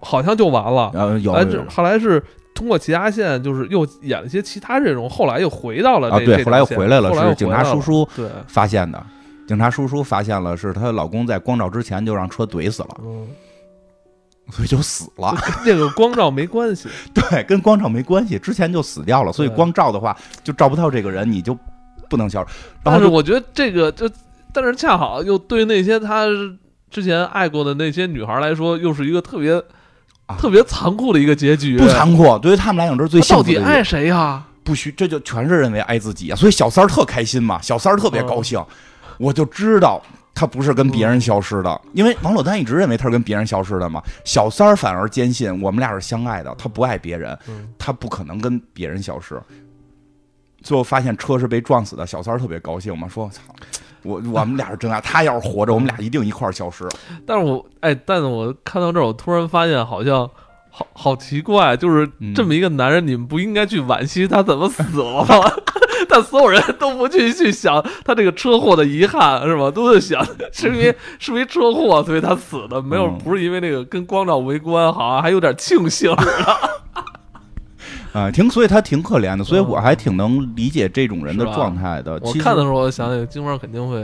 好像就完了，呃有。后来是通过其他线就是又演了一些其他阵容，后来又回到了啊对，后来又回来了，是警察叔叔对。发现的，警察叔叔发现了是她老公在光照之前就让车怼死了。所以就死了，跟那个光照没关系。[LAUGHS] 对，跟光照没关系，之前就死掉了。所以光照的话，就照不到这个人，你就不能消失。但是我觉得这个就，但是恰好又对那些他之前爱过的那些女孩来说，又是一个特别特别残酷的一个结局。不残酷，对于他们来讲，这是最幸福的。到底爱谁呀？不许，这就全是认为爱自己啊。所以小三儿特开心嘛，小三儿特别高兴。我就知道。他不是跟别人消失的，因为王珞丹一直认为他是跟别人消失的嘛。小三儿反而坚信我们俩是相爱的，他不爱别人，他不可能跟别人消失。最后发现车是被撞死的，小三儿特别高兴嘛，说：“操，我我们俩是真爱，他要是活着，我们俩一定一块儿消失。[LAUGHS] ”但是我哎，但是我看到这儿，我突然发现好像好好奇怪，就是嗯这么一个男人，你们不应该去惋惜他怎么死了吗？但所有人都不去去想他这个车祸的遗憾，是吧？都在想是因为是因为车祸所以他死的，没有嗯不是因为那个跟光照围观，好像还有点庆幸似的。[LAUGHS] 啊，挺，所以他挺可怜的，所以我还挺能理解这种人的状态的。我看的时候，我想起金花肯定会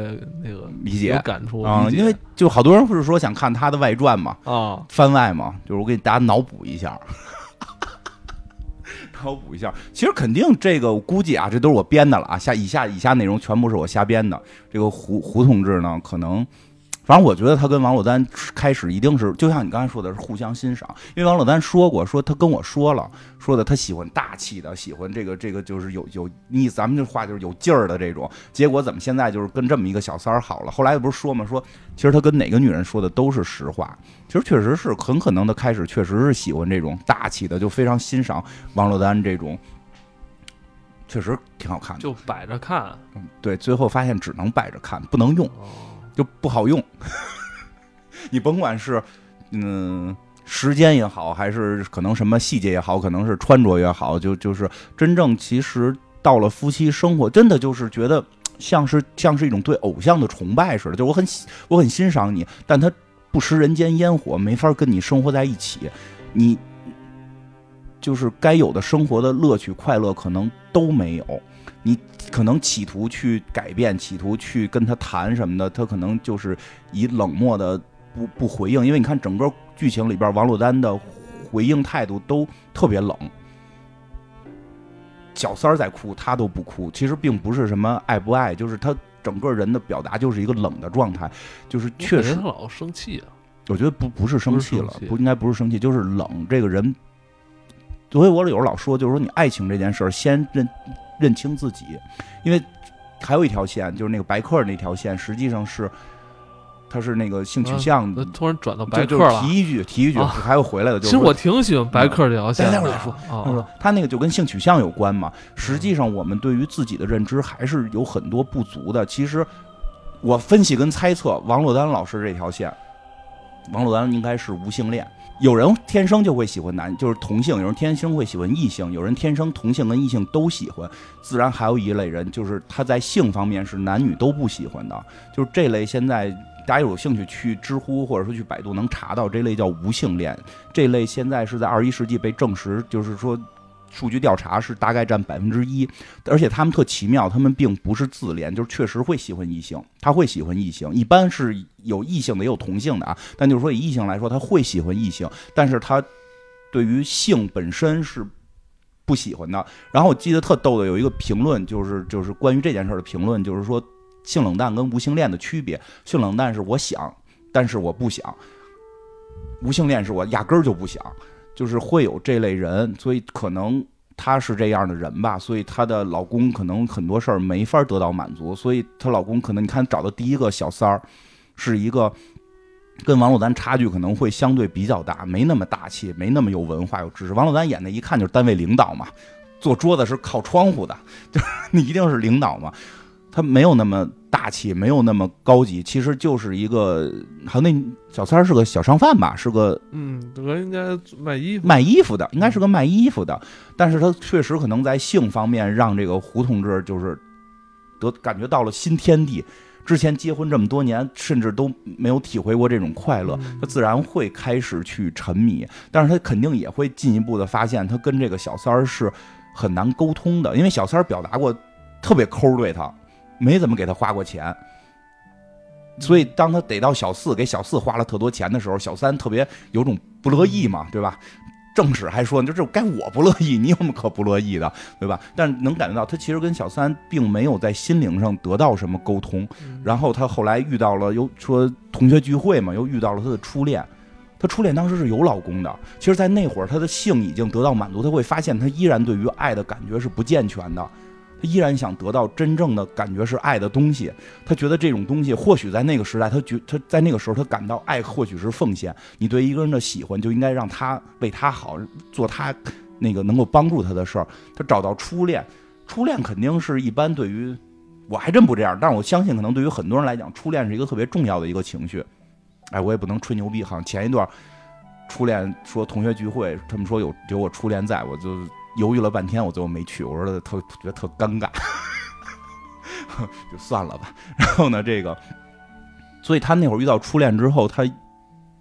那个理解有感触啊、因为就好多人不是说想看他的外传嘛，啊，番外嘛，就是我给大家脑补一下，脑补一下。其实肯定这个，估计啊，这都是我编的了啊。下以下以下内容全部是我瞎编的。这个胡胡同志呢，可能。反正我觉得他跟王珞丹开始一定是，就像你刚才说的，是互相欣赏。因为王珞丹说过，说他跟我说了，说的他喜欢大气的，喜欢这个这个就是有有你咱们这话就是有劲儿的这种。结果怎么现在就是跟这么一个小三儿好了？后来不是说嘛，说其实他跟哪个女人说的都是实话。其实确实是很可能的开始，确实是喜欢这种大气的，就非常欣赏王珞丹这种，确实挺好看的。就摆着看。对，最后发现只能摆着看，不能用，哦，就不好用。[LAUGHS] 你甭管是嗯时间也好，还是可能什么细节也好，可能是穿着也好，就就是真正其实到了夫妻生活，真的就是觉得像是像是一种对偶像的崇拜似的，就我很我很欣赏你，但他不食人间烟火，没法跟你生活在一起，你就是该有的生活的乐趣、快乐可能都没有，你可能企图去改变，企图去跟他谈什么的，他可能就是以冷漠的不不回应，因为你看整个剧情里边，王珞丹的回应态度都特别冷。小三儿在哭，他都不哭。其实并不是什么爱不爱，就是他整个人的表达就是一个冷的状态，就是确实老生气啊。我觉得不不是生气了不应该不是生气，就是冷。这个人，所以我有时候老说，就是说你爱情这件事儿，先认认清自己，因为还有一条线，就是那个白客那条线，实际上是他是那个性取向，那突然转到白客了。提一句提一句，啊还会回来的。就是其实我挺喜欢白客这条线的。待会儿再说啊他说他那个就跟性取向有关嘛。实际上，我们对于自己的认知还是有很多不足的。其实我分析跟猜测，王珞丹老师这条线，王珞丹应该是无性恋。有人天生就会喜欢男，就是同性；有人天生会喜欢异性；有人天生同性跟异性都喜欢。自然还有一类人，就是他在性方面是男女都不喜欢的。就是这类，现在大家有兴趣去知乎或者说去百度能查到，这类叫无性恋。这类现在是在二十一世纪被证实，就是说数据调查是大概占百分之一，而且他们特奇妙，他们并不是自恋，就是确实会喜欢异性，他会喜欢异性，一般是有异性的也有同性的啊，但就是说以异性来说，他会喜欢异性，但是他对于性本身是。不喜欢的。然后我记得特逗的有一个评论，就是就是关于这件事的评论，就是说性冷淡跟无性恋的区别。性冷淡是我想，但是我不想；无性恋是我压根儿就不想。就是会有这类人，所以可能她是这样的人吧，所以她的老公可能很多事儿没法得到满足，所以她老公可能你看找的第一个小三儿是一个。跟王珞丹差距可能会相对比较大，没那么大气，没那么有文化、有知识。王珞丹演的一看就是单位领导嘛，坐桌子是靠窗户的，[LAUGHS] 就是你一定是领导嘛。他没有那么大气，没有那么高级，其实就是一个，好像那小三儿是个小商贩吧，是个嗯，这个应该卖衣服。卖衣服的，应该是个卖衣服的，但是他确实可能在性方面让这个胡同志就是得感觉到了新天地。之前结婚这么多年，甚至都没有体会过这种快乐，嗯他自然会开始去沉迷，但是他肯定也会进一步的发现，他跟这个小三儿是很难沟通的，因为小三儿表达过特别抠对他，没怎么给他花过钱。所以，当他逮到小四，给小四花了特多钱的时候，小三特别有种不乐意嘛，对吧？正史还说，就这这该我不乐意，你有什么可不乐意的，对吧？但能感觉到他其实跟小三并没有在心灵上得到什么沟通。嗯然后他后来遇到了，又说同学聚会嘛，又遇到了他的初恋。他初恋当时是有老公的，其实，在那会儿他的性已经得到满足，他会发现他依然对于爱的感觉是不健全的，他依然想得到真正的感觉是爱的东西。他觉得这种东西，或许在那个时代，他觉他在那个时候他感到爱或许是奉献。你对一个人的喜欢，就应该让他为他好，做他那个能够帮助他的事儿。他找到初恋，初恋肯定是一般对于我还真不这样，但是我相信可能对于很多人来讲，初恋是一个特别重要的一个情绪。哎，我也不能吹牛逼，好像前一段初恋说同学聚会，他们说有有我初恋在，我就犹豫了半天，我最后没去，我说特觉得特尴尬，[LAUGHS] 就算了吧。然后呢，这个，所以他那会儿遇到初恋之后，他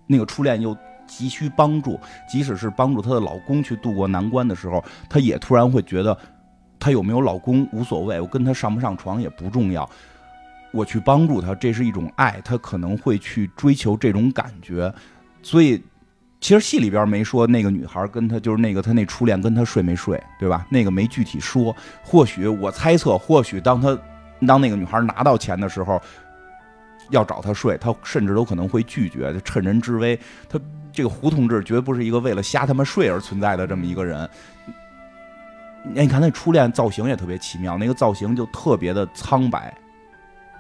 那个初恋又急需帮助，即使是帮助她的老公去渡过难关的时候，她也突然会觉得，她有没有老公无所谓，我跟他上不上床也不重要。我去帮助他，这是一种爱，他可能会去追求这种感觉，所以其实戏里边没说那个女孩跟他就是那个他那初恋跟他睡没睡，对吧？那个没具体说，或许我猜测，或许当他当那个女孩拿到钱的时候，要找他睡，他甚至都可能会拒绝，就趁人之危。他这个胡同志绝不是一个为了瞎他妈睡而存在的这么一个人。哎，你看那初恋造型也特别奇妙，那个造型就特别的苍白。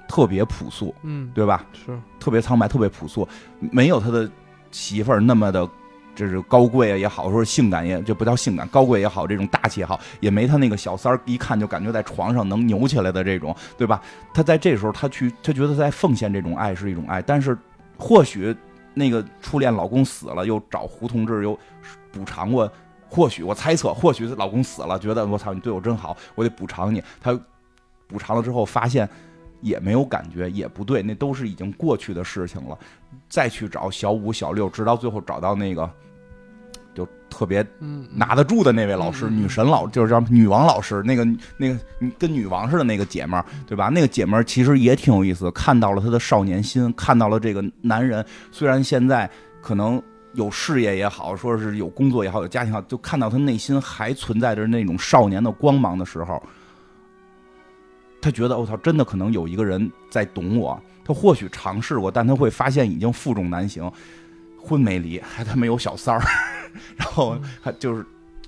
特别朴素，嗯，对吧？是特别苍白，特别朴素，没有他的媳妇儿那么的，就是高贵也好，说性感也就不叫性感，高贵也好，这种大气也好，也没他那个小三儿一看就感觉在床上能扭起来的这种，对吧？他在这时候，他去，他觉得在奉献这种爱是一种爱，但是或许那个初恋老公死了，又找胡同志又补偿过，或许我猜测，或许老公死了，觉得我操你对我真好，我得补偿你，他补偿了之后发现。也没有感觉，也不对，那都是已经过去的事情了。再去找小五、小六，直到最后找到那个，就特别拿得住的那位老师，女神老，就是叫女王老师，那个那个跟女王似的那个姐们儿，对吧？那个姐们儿其实也挺有意思，看到了她的少年心，看到了这个男人虽然现在可能有事业也好，说是有工作也好，有家庭好，就看到他内心还存在着那种少年的光芒的时候。他觉得我操，真的可能有一个人在懂我。他或许尝试过，但他会发现已经负重难行，婚没离，[LAUGHS] 还他妈有小三儿，[LAUGHS] 然后还就是，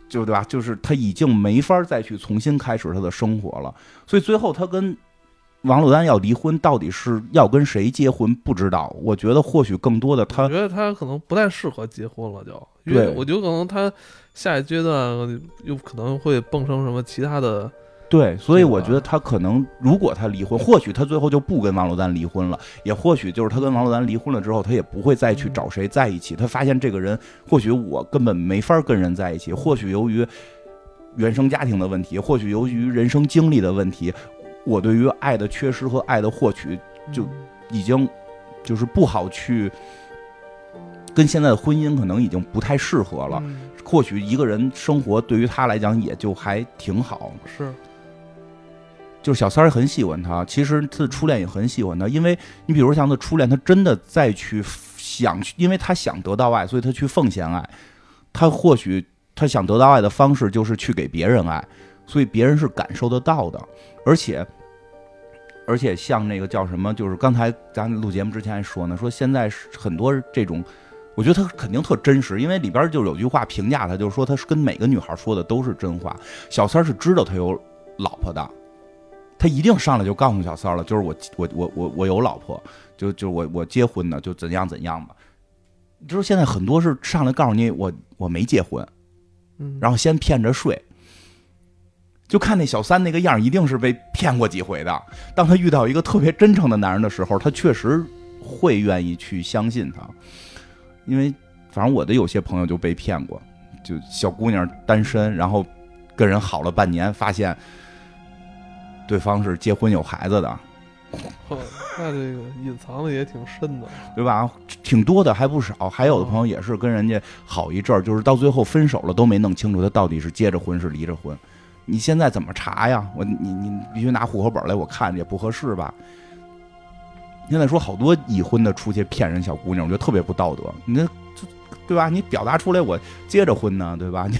就对吧？就是他已经没法再去重新开始他的生活了。所以最后他跟王珞丹要离婚，到底是要跟谁结婚？不知道。我觉得或许更多的他，我觉得他可能不太适合结婚了，就因为我觉得可能他下一阶段又可能会蹦成什么其他的。对，所以我觉得他可能，如果他离婚，或许他最后就不跟王珞丹离婚了，也或许就是他跟王珞丹离婚了之后，他也不会再去找谁在一起。他发现这个人，或许我根本没法跟人在一起，或许由于原生家庭的问题，或许由于人生经历的问题，我对于爱的缺失和爱的获取，就已经就是不好去跟现在的婚姻可能已经不太适合了。或许一个人生活对于他来讲也就还挺好。是。就是小三儿很喜欢他，其实他的初恋也很喜欢他，因为你比如像他初恋，他真的再去想去，因为他想得到爱，所以他去奉献爱。他或许他想得到爱的方式就是去给别人爱，所以别人是感受得到的。而且，而且像那个叫什么，就是刚才咱录节目之前还说呢，说现在很多这种，我觉得他肯定特真实，因为里边就有句话评价他，就是说他是跟每个女孩说的都是真话。小三儿是知道他有老婆的。他一定上来就告诉小三儿了，就是我我我我我有老婆，就就我我结婚呢，就怎样怎样吧。就是现在很多是上来告诉你我我没结婚，然后先骗着睡。就看那小三那个样，一定是被骗过几回的。当他遇到一个特别真诚的男人的时候，他确实会愿意去相信他。因为反正我的有些朋友就被骗过，就小姑娘单身，然后跟人好了半年，发现。对方是结婚有孩子的，那这个隐藏的也挺深的，对吧？挺多的还不少，还有的朋友也是跟人家好一阵儿，就是到最后分手了都没弄清楚他到底是结着婚是离着婚。你现在怎么查呀？我你你必须拿户口本来，我看也不合适吧？现在说好多已婚的出去骗人小姑娘，我觉得特别不道德。你这对吧？你表达出来我结着婚呢，对吧？你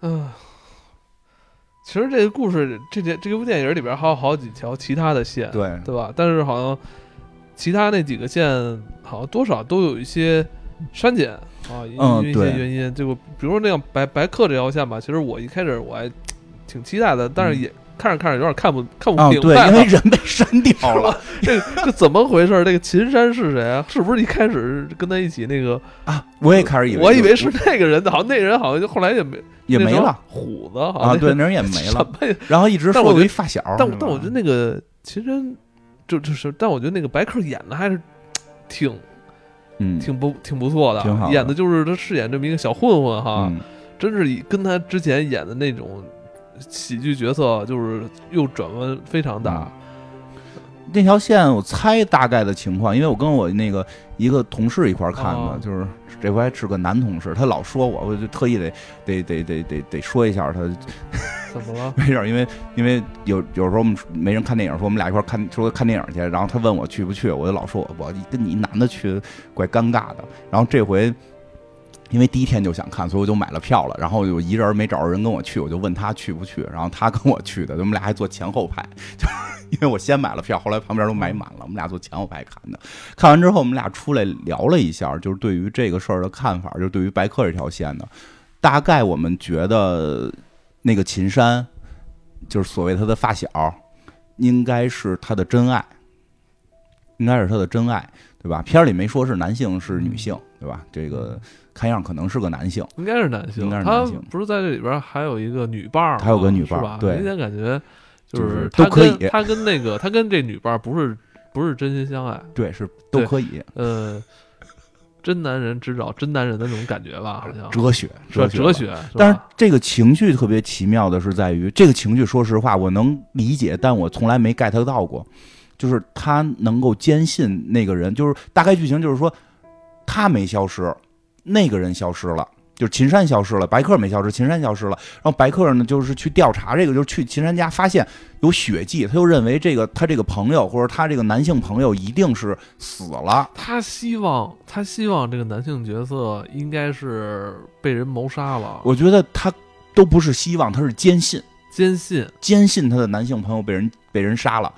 嗯。其实这个故事，这件这部电影里边还有好几条其他的线，对对吧？但是好像其他那几个线，好像多少都有一些删减啊，因为一些原因。这个比如说那样白白客这条线吧，其实我一开始我还挺期待的，但是也。看着看着有点看不看不明白，对，因为人被删 [LAUGHS] 掉了。这这怎么回事？这个秦山是谁啊？是不是一开始跟他一起那个啊？我也开始以为，我以为是那个人，好像那人好像就后来也没也没了，虎子啊，对，[LAUGHS] 那人也没了。然后一直说我一发小，但但我觉得那个秦山就就是，但我觉得那个白客演的还是挺嗯，挺不挺不错的，的演的就是他饰演这么一个小混混哈，嗯真是跟他之前演的那种喜剧角色，就是又转弯非常大。那条线我猜大概的情况，因为我跟我那个一个同事一块儿看的，哦就是这回还是个男同事，他老说我，我就特意得得得得得得说一下他，怎么了？[LAUGHS] 没事儿，因为因为有有时候我们没人看电影，说我们俩一块儿看说看电影去，然后他问我去不去，我就老说我我跟你一男的去怪尴尬的，然后这回。因为第一天就想看，所以我就买了票了。然后有一人没找着人跟我去，我就问他去不去。然后他跟我去的，我们俩还坐前后排，[LAUGHS] 就因为我先买了票，后来旁边都买满了，我们俩坐前后排看的。看完之后，我们俩出来聊了一下，就是对于这个事儿的看法，就是对于白客这条线的，大概我们觉得那个秦山，就是所谓他的发小，应该是他的真爱，应该是他的真爱，对吧？片儿里没说是男性是女性，对吧？这个看样可能是个男性。应该是男性，应该是男性。不是在这里边还有一个女伴儿吗，还有个女伴儿吧？对。明显感觉就就是都可以。跟他跟那个 [LAUGHS] 他跟这女伴儿不是不是真心相爱，对，是都可以。呃，真男人只找真男人的那种感觉吧，好像。哲学，哲哲学，但是这个情绪特别奇妙的是在于，这个情绪，说实话，我能理解，但我从来没 get 到过。就是他能够坚信那个人，就是大概剧情就是说，他没消失，那个人消失了，就是秦山消失了，白客没消失，秦山消失了。然后白客呢，就是去调查这个，就是去秦山家发现有血迹，他就认为这个他这个朋友或者他这个男性朋友一定是死了。他希望他希望这个男性角色应该是被人谋杀了，我觉得他都不是希望，他是坚信。坚信坚信他的男性朋友被人被人杀了，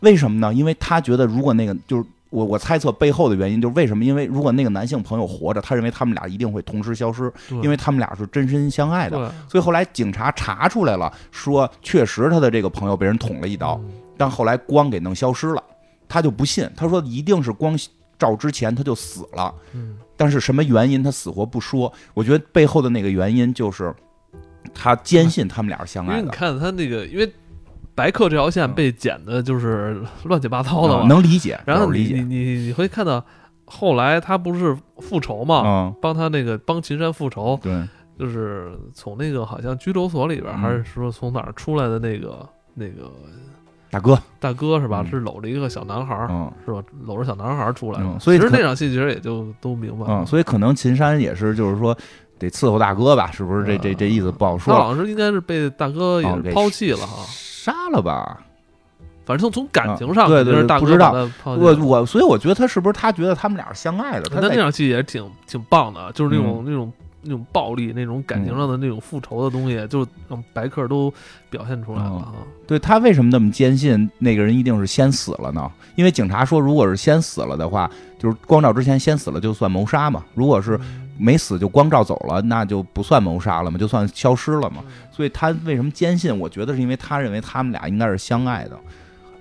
为什么呢？因为他觉得如果那个就是我我猜测背后的原因就是为什么？因为如果那个男性朋友活着，他认为他们俩一定会同时消失，因为他们俩是真心相爱的。所以后来警察查出来了，说确实他的这个朋友被人捅了一刀，嗯但后来光给弄消失了，他就不信，他说一定是光照之前他就死了。嗯但是什么原因他死活不说，我觉得背后的那个原因就是他坚信他们俩是相爱的你。看他那个，因为白客这条线被剪的就是乱七八糟的能理解，然后你理解。你，你你会看到后来他不是复仇嘛，嗯，帮他那个帮秦山复仇，对，就是从那个好像拘留所里边，嗯。还是说从哪儿出来的那个那个大哥，大哥是吧？嗯。是搂着一个小男孩儿，嗯。是吧？搂着小男孩儿出来的。嗯所以其实那场戏其实也就都明白了。嗯，所以可能秦山也是，就是说得伺候大哥吧，是不是？这这这意思不好说。了，他好像是应该是被大哥也抛弃了哈，杀了吧？反正从感情上啊对对不知道我。我所以我觉得他是不是他觉得他们俩是相爱的？他在那那场戏也挺挺棒的，就是那种、嗯那种那种暴力、那种感情上的那种复仇的东西，就让白客都表现出来了。对他为什么那么坚信那个人一定是先死了呢？因为警察说，如果是先死了的话，就是光照之前先死了就算谋杀嘛。如果是没死就光照走了，那就不算谋杀了嘛，就算消失了嘛。所以他为什么坚信？我觉得是因为他认为他们俩应该是相爱的。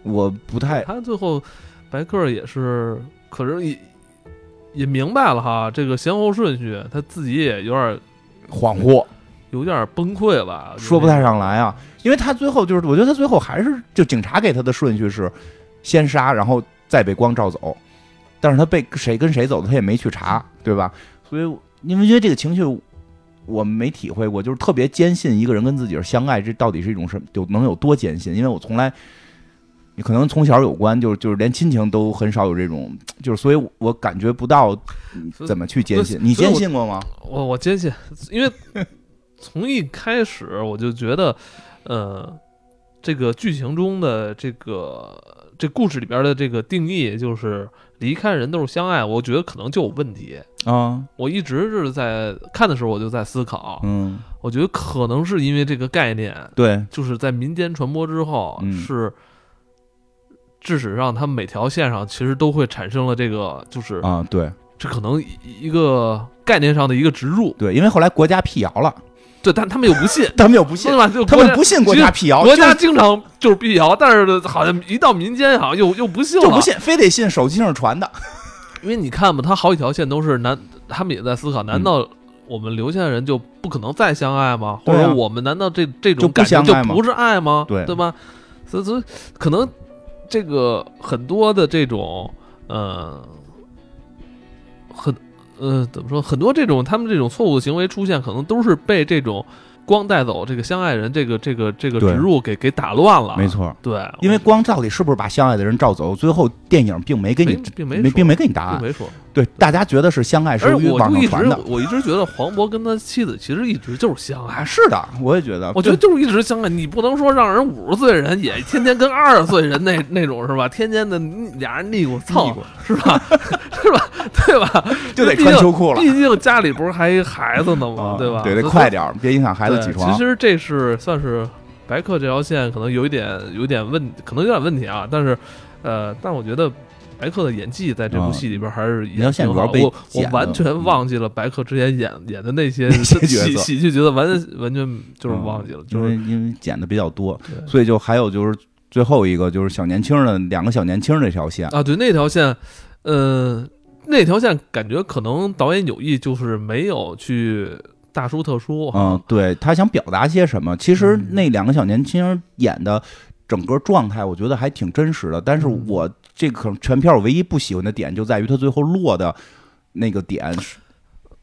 我不太他最后白客也是，可是也也明白了哈，这个先后顺序，他自己也有点恍惚，有点崩溃吧，说不太上来啊。因为他最后就是，我觉得他最后还是就警察给他的顺序是先杀，然后再被光照走。但是他被谁跟谁走的，他也没去查，对吧？所以因为因为这个情绪我没体会过，就是特别坚信一个人跟自己是相爱，这到底是一种什么，有能有多坚信？因为我从来，你可能从小有关，就是就是连亲情都很少有这种，就是所以我感觉不到怎么去坚信。你坚信过吗？我我坚信，因为从一开始我就觉得，呃，这个剧情中的这个这故事里边的这个定义就是离开人都是相爱，我觉得可能就有问题。啊，我一直是在看的时候我就在思考，嗯，我觉得可能是因为这个概念，对，就是在民间传播之后，嗯是致使让他们每条线上其实都会产生了这个，就是、啊，对这可能一个概念上的一个植入。对，因为后来国家辟谣了。对，但他们又不信，[LAUGHS] 他们又不信对，吧？就他们不信国家辟谣，国家经常就是辟谣，但是好像一到民间好像又又不信了，就不信，非得信手机上传的。[LAUGHS] 因为你看吧，他好几条线都是难，他们也在思考，难嗯道我们留下的人就不可能再相爱吗？或者我们难道这这种感情就不是爱吗？对对吧？所以所以可能这个很多的这种呃很嗯怎么说，很多这种他们这种错误的行为出现，可能都是被这种光带走这个相爱人这个这个这个植入给给打乱了。没，错。对，因为光到底是不是把相爱的人照走，最后电影并没给你并没并没给你答案。并没说。对，大家觉得是相爱是网上传的我一直觉得黄渤跟他妻子其实一直就是相啊，爱。是的，我也觉得。我觉得就是一直相爱，你不能说让人五十岁的人也天天跟二十岁人那那种是吧？天天的俩人腻咕蹭腻咕是吧？[LAUGHS] 是吧？对吧？就得穿秋裤了毕竟家里不是还一孩子呢吗？啊对吧？对，得快点，别影响孩子对起床。其实这是算是白客这条线可能有一点有点问，可能有点问题啊。但是，呃，但我觉得白客的演技在这部戏里边还是这条演挺好。我我完全嗯忘记了白客之前演演的那些喜喜剧角色，完完全就是忘记了，就因为是因为剪的比较多，所以就还有就是最后一个就是小年轻的两个小年轻那条线。啊，对那条线，呃，那条线感觉可能导演有意就是没有去大书特书嗯，对他想表达些什么？其实嗯那两个小年轻演的整个状态，我觉得还挺真实的。但是嗯我这个可能全片我唯一不喜欢的点就在于他最后落的那个点是，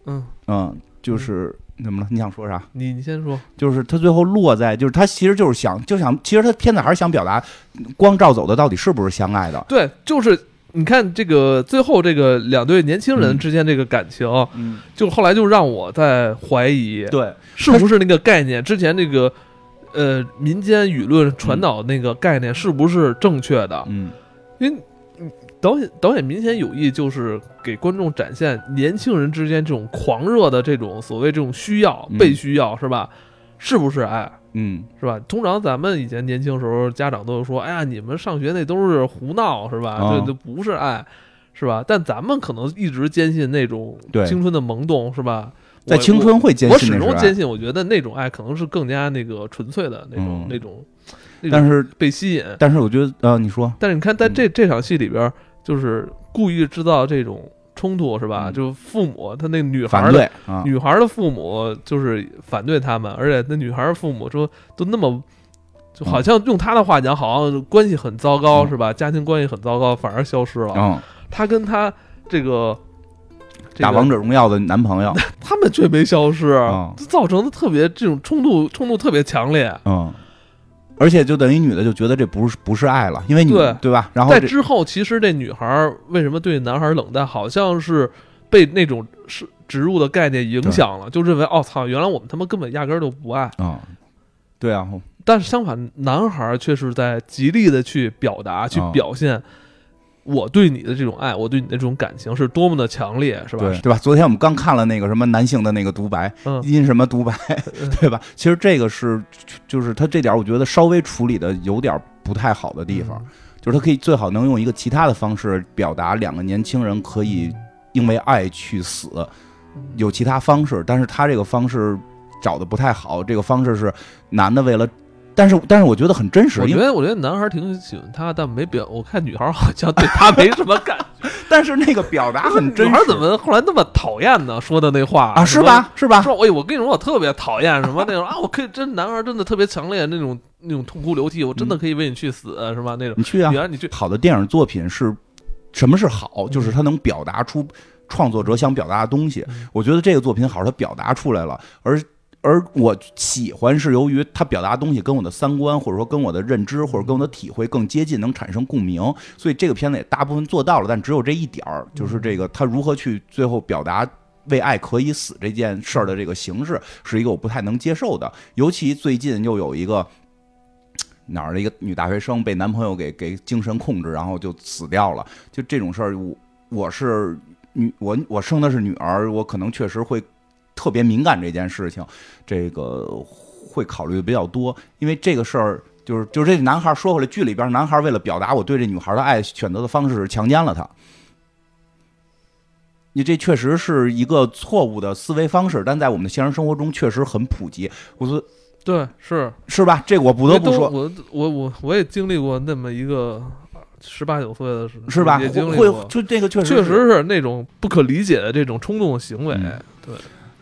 嗯，嗯，就是怎么了？你想说啥？你你先说，就是他最后落在，就是他其实就是想，就想，其实他片子还是想表达，光照走的到底是不是相爱的？对，就是你看这个最后这个两对年轻人嗯之间这个感情，嗯，就后来就让我在怀疑，对，是不是那个概念之前那个呃民间舆论传导那个概念是不是正确的？嗯因为嗯导演导演明显有意就是给观众展现年轻人之间这种狂热的这种所谓这种需要、嗯被需要是吧？是不是爱？嗯，是吧？通常咱们以前年轻时候，家长都是说：“哎呀，你们上学那都是胡闹，是吧？啊这这不是爱，是吧？”但咱们可能一直坚信那种青春的萌动，是吧？在青春会坚信，我始终坚信，我觉得那种爱可能是更加那个纯粹的那种、嗯那种，但是被吸引。但是我觉得，呃，你说，但是你看，在嗯这这场戏里边，就是故意制造这种冲突，是吧？嗯就父母他那女孩儿的对啊，女孩的父母就是反对他们，而且那女孩的父母说都那么，就好像用他的话讲，好像关系很糟糕，嗯是吧？家庭关系很糟糕，反而消失了。嗯，他跟他这个。这个打王者荣耀的男朋友，[LAUGHS] 他们却没消失，嗯造成的特别这种冲突，冲突特别强烈。嗯，而且就等于女的就觉得这不是不是爱了，因为你对。对吧？然后在之后，其实这女孩为什么对男孩冷淡，好像是被那种是植入的概念影响了，就认为哦操，原来我们他妈根本压根儿就不爱。嗯，对啊，但是相反，男孩却是在极力的去表达、去哦表现我对你的这种爱，我对你的这种感情是多么的强烈，是吧？对对吧？昨天我们刚看了那个什么男性的那个独白，嗯，因什么独白，[LAUGHS] 对吧？其实这个是就是他这点，我觉得稍微处理的有点不太好的地方，嗯就是他可以最好能用一个其他的方式表达两个年轻人可以因为爱去死，有其他方式，但是他这个方式找的不太好，这个方式是男的为了。但是，但是我觉得很真实，我觉得，我觉得男孩挺喜欢他，但没表。我看女孩好像对他没什么感觉。[LAUGHS] 但是那个表达很真实。女孩怎么后来那么讨厌呢？说的那话啊？是？吧？是吧？说，哎，我跟你说，我特别讨厌什么那种啊，我可以真男孩真的特别强烈那种那种痛哭流涕，我真的可以为你去死，是吧？那种你去啊女！孩你去，好的电影作品是什么是好？就是他能表达出创作者想表达的东西嗯。我觉得这个作品好，他表达出来了，而。而我喜欢是由于他表达东西跟我的三观，或者说跟我的认知，或者跟我的体会更接近，能产生共鸣。所以这个片子也大部分做到了，但只有这一点儿，就是这个他如何去最后表达为爱可以死这件事儿的这个形式，是一个我不太能接受的。尤其最近又有一个哪儿的一个女大学生被男朋友给给精神控制，然后就死掉了。就这种事儿，我我是女，我我生的是女儿，我可能确实会特别敏感这件事情，这个会考虑的比较多，因为这个事儿。就是就是这男孩说回来，剧里边男孩为了表达我对这女孩的爱，选择的方式是强奸了她。你这确实是一个错误的思维方式，但在我们的现实生活中确实很普及。我说对，是是吧？这个我不得不说，我我我我也经历过那么一个十八九岁的时候，是吧？也经历会过，就这个确实确实是那种不可理解的这种冲动的行为。嗯对，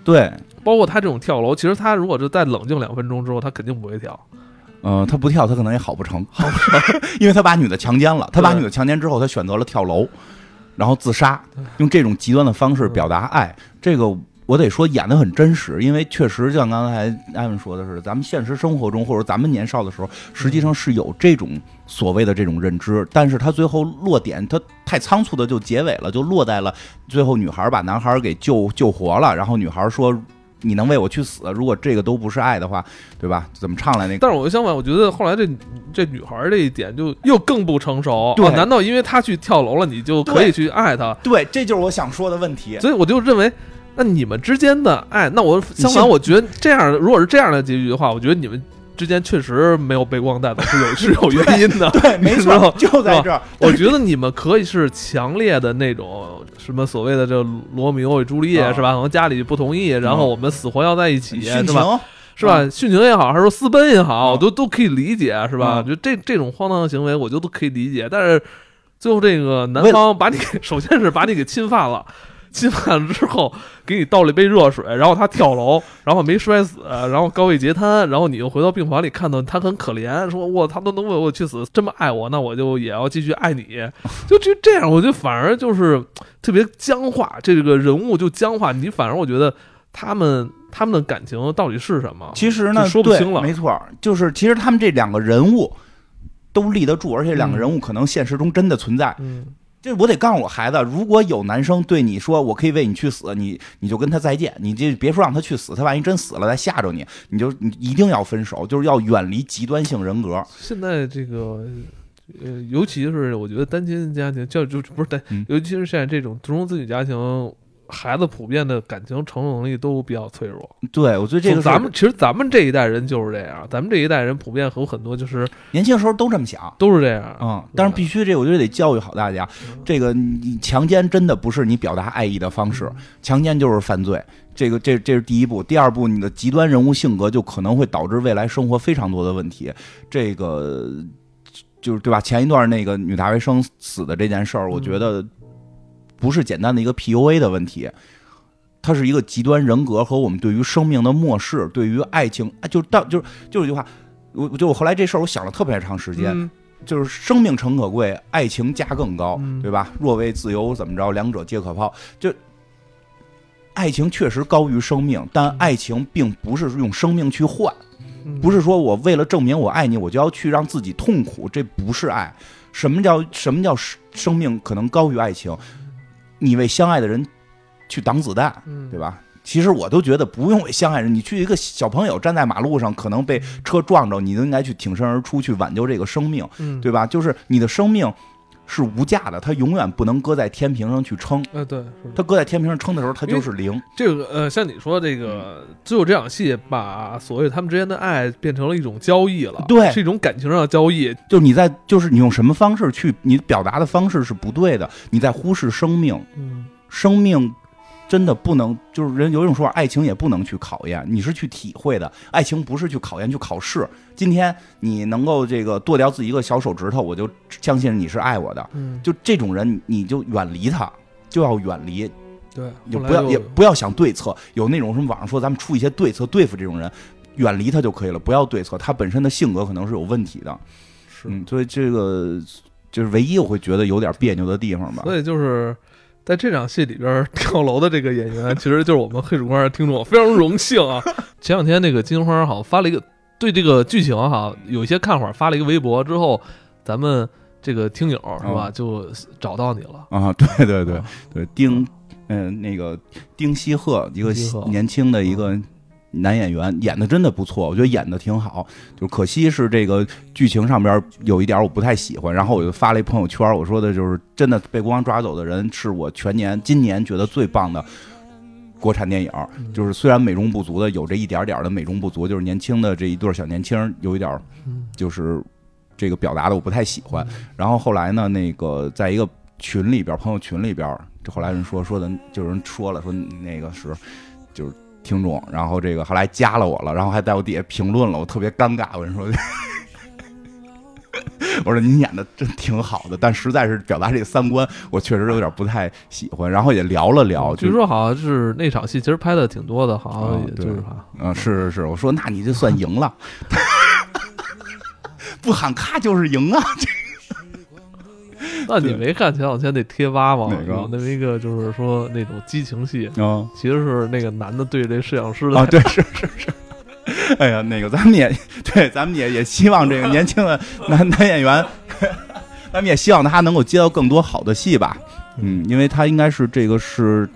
对，包括他这种跳楼，其实他如果是再冷静两分钟之后，他肯定不会跳。嗯、他不跳，他可能也好不成，好不成，因为他把女的强奸了，他把女的强奸之后，他选择了跳楼。然后自杀，用这种极端的方式表达爱，这个。我得说演的很真实，因为确实像刚才艾文说的是，咱们现实生活中或者咱们年少的时候，实际上是有这种所谓的这种认知，但是他最后落点，他太仓促的就结尾了，就落在了最后女孩把男孩给救救活了，然后女孩说：“你能为我去死？如果这个都不是爱的话，对吧？怎么唱来那个？”但是我相反，我觉得后来这这女孩这一点就又更不成熟。对，难道因为她去跳楼了，你就可以去爱她？对，这就是我想说的问题。所以我就认为。那你们之间的爱，那我相反，我觉得这样，如果是这样的结局的话，我觉得你们之间确实没有被光带走，是有 [LAUGHS] 是有原因的。对，没错，就在这儿。[LAUGHS] 我觉得你们可以是强烈的那种什么所谓的这罗密欧与朱丽叶是吧？可能家里不同意，然后我们死活要在一起，是吧？是吧？殉情也好，还是说私奔也好，我都都可以理解，是吧？就这这种荒唐的行为，我觉得都可以理解。但是最后这个男方把你首先是把你给侵犯了。[LAUGHS] 侵犯了之后，给你倒了一杯热水，然后他跳楼，然后没摔死，然后高位截瘫，然后你又回到病房里看到他很可怜，说我他都能为我去死，这么爱我，那我就也要继续爱你，就就这样，我觉得反而就是特别僵化，这个人物就僵化，你反而我觉得他们他们的感情到底是什么？其实呢，说不清了，没错，就是其实他们这两个人物都立得住，而且两个人物可能现实中真的存在。嗯。就我得告诉我孩子，如果有男生对你说“我可以为你去死”，你你就跟他再见，你这别说让他去死，他万一真死了再吓着你，你就你一定要分手，就是要远离极端性人格。现在这个，呃，尤其是我觉得单亲家庭，叫就不是单，尤其是现在这种独生子女家庭。孩子普遍的感情承受能力都比较脆弱。对，我觉得这个咱们其实咱们这一代人就是这样，咱们这一代人普遍有很多就是年轻时候都这么想，都是这样。嗯，但是必须这，我觉得得教育好大家。这个你强奸真的不是你表达爱意的方式，强奸就是犯罪。这个这这是第一步，第二步，你的极端人物性格就可能会导致未来生活非常多的问题。这个就是对吧？前一段那个女大学生死的这件事儿，我觉得。不是简单的一个 PUA 的问题，它是一个极端人格和我们对于生命的漠视，对于爱情，就到就是就是一句话，我就我后来这事儿我想了特别长时间，就是生命诚可贵，爱情价更高，对吧？若为自由，怎么着？两者皆可抛。就爱情确实高于生命，但爱情并不是用生命去换，不是说我为了证明我爱你，我就要去让自己痛苦，这不是爱。什么叫什么叫生命可能高于爱情？你为相爱的人去挡子弹，对吧？其实我都觉得不用为相爱人，你去一个小朋友站在马路上，可能被车撞着，你都应该去挺身而出，去挽救这个生命，对吧？就是你的生命是无价的，它永远不能搁在天平上去称。呃，对，它搁在天平上称的时候，它就是零。这个呃，像你说这个，只有这场戏把所谓他们之间的爱变成了一种交易了，对，是一种感情上的交易。就是你在，就是你用什么方式去，你表达的方式是不对的，你在忽视生命。嗯。生命真的不能，就是人有一种说法，爱情也不能去考验，你是去体会的。爱情不是去考验、去考试。今天你能够这个剁掉自己一个小手指头，我就相信你是爱我的。嗯，就这种人，你就远离他，就要远离。对，就不要也不要想对策。有那种什么网上说，咱们出一些对策对付这种人，远离他就可以了，不要对策。他本身的性格可能是有问题的。是，嗯，所以这个就是唯一我会觉得有点别扭的地方吧。所以就是。在这场戏里边跳楼的这个演员，其实就是我们黑主观的听众，非常荣幸啊！[LAUGHS] 前两天那个金花好发了一个对这个剧情哈有一些看法，发了一个微博之后，咱们这个听友是吧就找到你了啊！对对对对，丁嗯那个丁西鹤一个年轻的一个。男演员演的真的不错，我觉得演的挺好，就可惜是这个剧情上边有一点我不太喜欢。然后我就发了一朋友圈，我说的就是真的被国王抓走的人是我全年今年觉得最棒的国产电影。就是虽然美中不足的有这一点点的美中不足，就是年轻的这一对小年轻有一点，就是这个表达的我不太喜欢。然后后来呢，那个在一个群里边，朋友群里边，这后来人说说的，就有人说了说那个是就是。听众，然后这个后来加了我了，然后还在我底下评论了，我特别尴尬。我跟你说，[LAUGHS] 我说你演的真挺好的，但实在是表达这三观，我确实有点不太喜欢。然后也聊了聊，据说好像是那场戏其实拍的挺多的，好像也就是哈，嗯，是是是，我说那你就算赢了，[LAUGHS] 不喊咔就是赢啊。那你没看前两天那贴吧吗？哪个有那么一个就是说那种激情戏，啊其实是那个男的对这摄影师的啊，对，是是是。哎呀，那个咱们也对，咱们也也希望这个年轻的男男演员，[LAUGHS] 咱们也希望他能够接到更多好的戏吧。嗯，因为他应该是这个是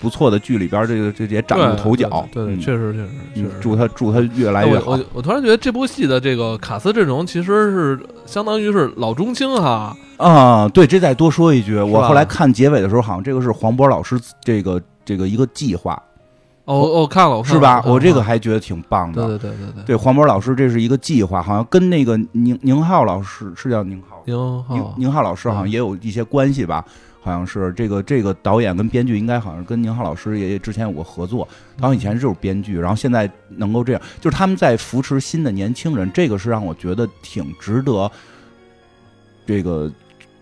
不错的剧里边，这个这也崭露头角。对确实确实确嗯实。祝他祝他越来越好哎我我。我突然觉得这部戏的这个卡斯阵容其实是相当于是老中青哈。啊，对，这再多说一句，我后来看结尾的时候，好像这个是黄渤老师这个这个一个计划，哦，我看了，我看了是吧？我这个。还觉得挺棒的。对对对对对。对，黄渤老师这是一个计划，好像跟那个宁宁浩老师是叫宁浩，宁宁浩，宁浩老师好像嗯也有一些关系吧。好像是这个这个导演跟编剧应该好像跟宁浩老师也之前有过合作，他好像以前就是编剧，然后现在能够这样，就是他们在扶持新的年轻人，这个是让我觉得挺值得，这个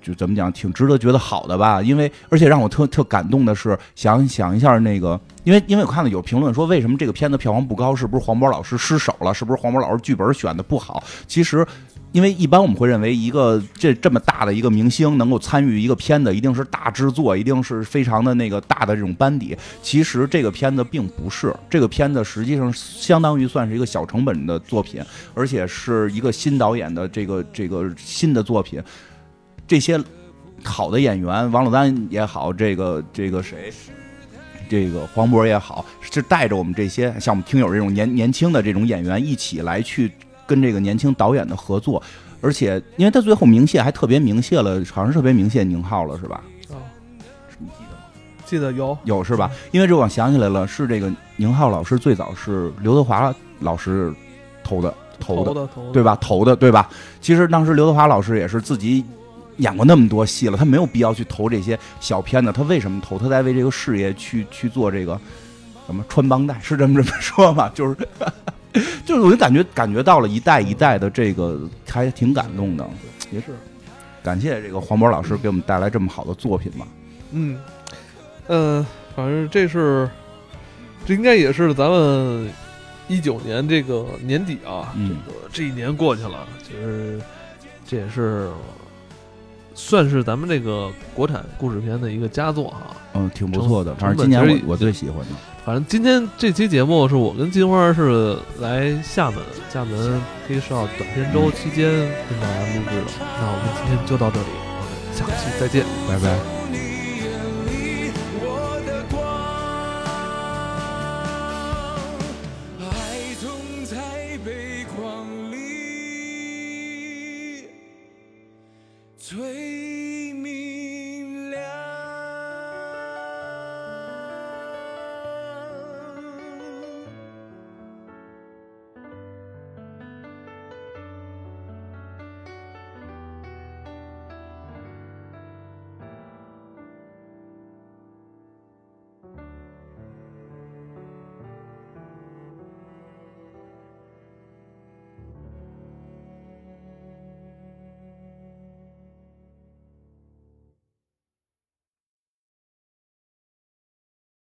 就怎么讲，挺值得觉得好的吧。因为而且让我特特感动的是，想想一下那个，因为因为我看到有评论说，为什么这个片子票房不高？是不是黄渤老师失手了？是不是黄渤老师剧本选的不好？其实。因为一般我们会认为，一个这这么大的一个明星能够参与一个片子，一定是大制作，一定是非常的那个大的这种班底。其实这个片子并不是，这个片子实际上相当于算是一个小成本的作品，而且是一个新导演的这个这个新的作品。这些好的演员，王珞丹也好，这个这个谁，这个黄渤也好，是带着我们这些像我们听友这种年年轻的这种演员一起来去跟这个年轻导演的合作。而且，因为他最后鸣谢还特别鸣谢了，好像是特别鸣谢宁浩了，是吧？哦你记得吗？记得有有是吧？因为这我想起来了，是这个宁浩老师最早是刘德华老师投的投的，的投的对吧？投的对吧？其实当时刘德华老师也是自己演过那么多戏了，他没有必要去投这些小片子。他为什么投？他在为这个事业去去做这个什么穿帮带，是这么这么说吗？[LAUGHS] 就是 [LAUGHS] 就是我就感觉感觉到了一代一代的这个，还挺感动的。也是，感谢这个黄渤老师给我们带来这么好的作品吧。嗯，呃，反正这是，这应该也是咱们一九年这个年底啊，嗯这个这一年过去了，就是这也是算是咱们这个国产故事片的一个佳作哈。嗯，挺不错的。反正今年我我最喜欢的。反正今天这期节目是我跟金花是来厦门，厦门黑哨短片周期间跟大家录制的。那我们今天就到这里，我们下期再见。拜拜。